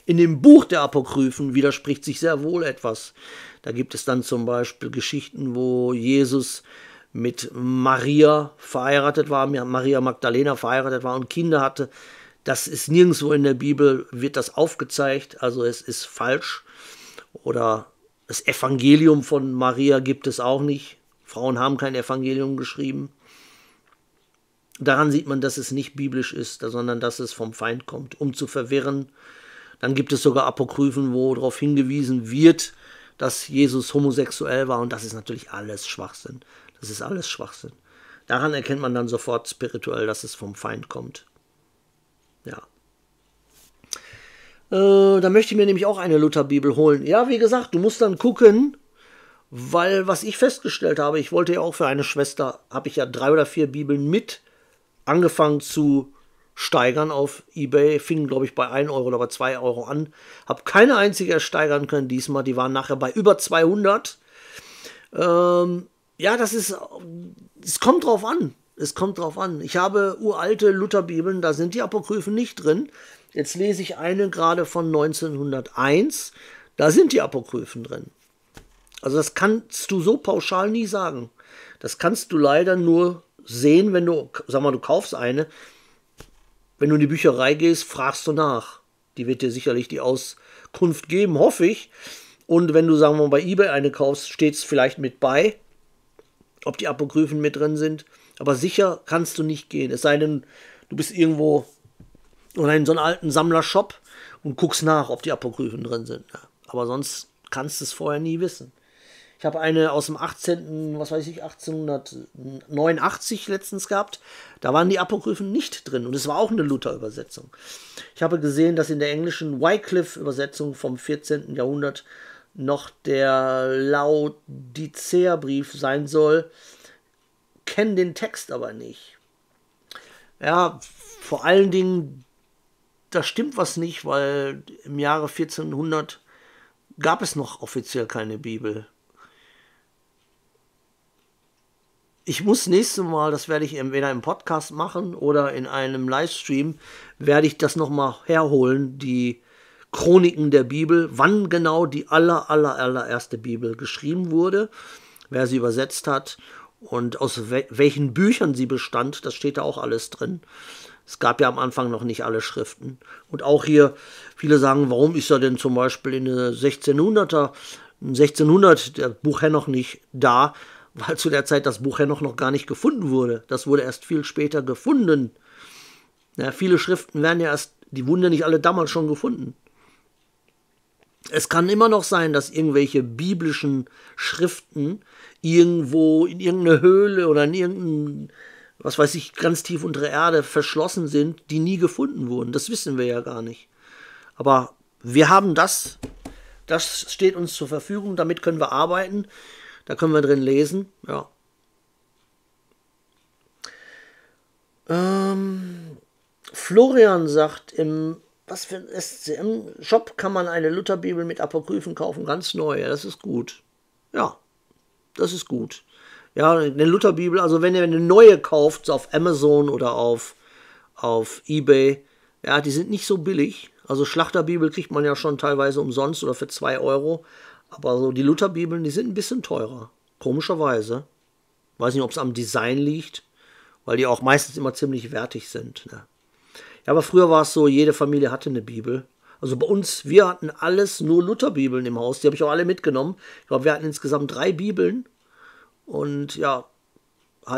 In dem Buch der Apokryphen widerspricht sich sehr wohl etwas. Da gibt es dann zum Beispiel Geschichten, wo Jesus mit Maria verheiratet war, Maria Magdalena verheiratet war und Kinder hatte. Das ist nirgendwo in der Bibel, wird das aufgezeigt, also es ist falsch. Oder das Evangelium von Maria gibt es auch nicht. Frauen haben kein Evangelium geschrieben. Daran sieht man, dass es nicht biblisch ist, sondern dass es vom Feind kommt, um zu verwirren. Dann gibt es sogar Apokryphen, wo darauf hingewiesen wird, dass Jesus homosexuell war und das ist natürlich alles Schwachsinn. Das ist alles Schwachsinn. Daran erkennt man dann sofort spirituell, dass es vom Feind kommt. Ja. Äh, da möchte ich mir nämlich auch eine Lutherbibel holen. Ja, wie gesagt, du musst dann gucken, weil was ich festgestellt habe, ich wollte ja auch für eine Schwester, habe ich ja drei oder vier Bibeln mit angefangen zu steigern auf Ebay, fing glaube ich bei 1 Euro oder bei 2 Euro an, habe keine einzige ersteigern können diesmal, die waren nachher bei über 200. Ähm, ja, das ist, es kommt drauf an, es kommt drauf an. Ich habe uralte Lutherbibeln, da sind die Apokryphen nicht drin. Jetzt lese ich eine gerade von 1901, da sind die Apokryphen drin. Also das kannst du so pauschal nie sagen. Das kannst du leider nur sehen, wenn du, sag mal, du kaufst eine, wenn du in die Bücherei gehst, fragst du nach. Die wird dir sicherlich die Auskunft geben, hoffe ich. Und wenn du, sagen wir mal, bei eBay eine kaufst, steht es vielleicht mit bei, ob die Apokryphen mit drin sind. Aber sicher kannst du nicht gehen. Es sei denn, du bist irgendwo oder in so einem alten Sammlershop und guckst nach, ob die Apokryphen drin sind. Aber sonst kannst du es vorher nie wissen. Ich habe eine aus dem 18., was weiß ich, 1889 letztens gehabt. Da waren die Apokryphen nicht drin und es war auch eine Luther-Übersetzung. Ich habe gesehen, dass in der englischen Wycliffe-Übersetzung vom 14. Jahrhundert noch der Laodicea-Brief sein soll. Kenne den Text aber nicht. Ja, vor allen Dingen, da stimmt was nicht, weil im Jahre 1400 gab es noch offiziell keine Bibel. Ich muss nächstes Mal, das werde ich entweder im Podcast machen oder in einem Livestream, werde ich das nochmal herholen, die Chroniken der Bibel, wann genau die aller, aller, allererste Bibel geschrieben wurde, wer sie übersetzt hat und aus we welchen Büchern sie bestand, das steht da auch alles drin. Es gab ja am Anfang noch nicht alle Schriften. Und auch hier, viele sagen, warum ist er denn zum Beispiel in den 1600er, 1600 der Buch Henoch nicht da? Weil zu der Zeit das Buch ja noch, noch gar nicht gefunden wurde. Das wurde erst viel später gefunden. Ja, viele Schriften werden ja erst, die wurden ja nicht alle damals schon gefunden. Es kann immer noch sein, dass irgendwelche biblischen Schriften irgendwo in irgendeine Höhle oder in irgendein, was weiß ich, ganz tief unter der Erde verschlossen sind, die nie gefunden wurden. Das wissen wir ja gar nicht. Aber wir haben das, das steht uns zur Verfügung, damit können wir arbeiten. Da können wir drin lesen. Ja. Ähm, Florian sagt, im was für ein SCM-Shop kann man eine Lutherbibel mit Apokryphen kaufen, ganz neu. Ja, das ist gut. Ja, das ist gut. Ja, eine Lutherbibel, also wenn ihr eine neue kauft, so auf Amazon oder auf, auf Ebay, ja, die sind nicht so billig. Also Schlachterbibel kriegt man ja schon teilweise umsonst oder für 2 Euro. Aber so die Lutherbibeln, die sind ein bisschen teurer. Komischerweise. Weiß nicht, ob es am Design liegt, weil die auch meistens immer ziemlich wertig sind. Ne? Ja, aber früher war es so, jede Familie hatte eine Bibel. Also bei uns, wir hatten alles nur Lutherbibeln im Haus. Die habe ich auch alle mitgenommen. Ich glaube, wir hatten insgesamt drei Bibeln. Und ja,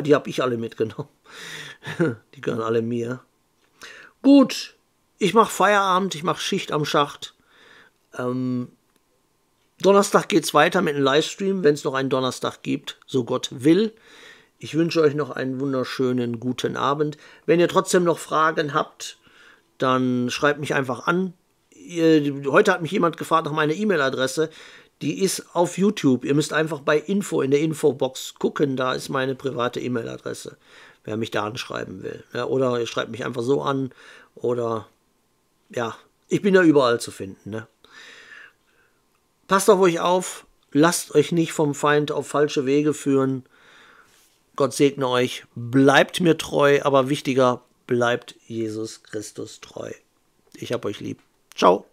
die habe ich alle mitgenommen. die gehören alle mir. Gut, ich mache Feierabend, ich mache Schicht am Schacht. Ähm, Donnerstag geht es weiter mit einem Livestream, wenn es noch einen Donnerstag gibt, so Gott will. Ich wünsche euch noch einen wunderschönen guten Abend. Wenn ihr trotzdem noch Fragen habt, dann schreibt mich einfach an. Heute hat mich jemand gefragt nach meiner E-Mail-Adresse. Die ist auf YouTube. Ihr müsst einfach bei Info in der Infobox gucken. Da ist meine private E-Mail-Adresse, wer mich da anschreiben will. Ja, oder ihr schreibt mich einfach so an. Oder ja, ich bin ja überall zu finden. Ne? Passt auf euch auf. Lasst euch nicht vom Feind auf falsche Wege führen. Gott segne euch. Bleibt mir treu, aber wichtiger, bleibt Jesus Christus treu. Ich hab euch lieb. Ciao.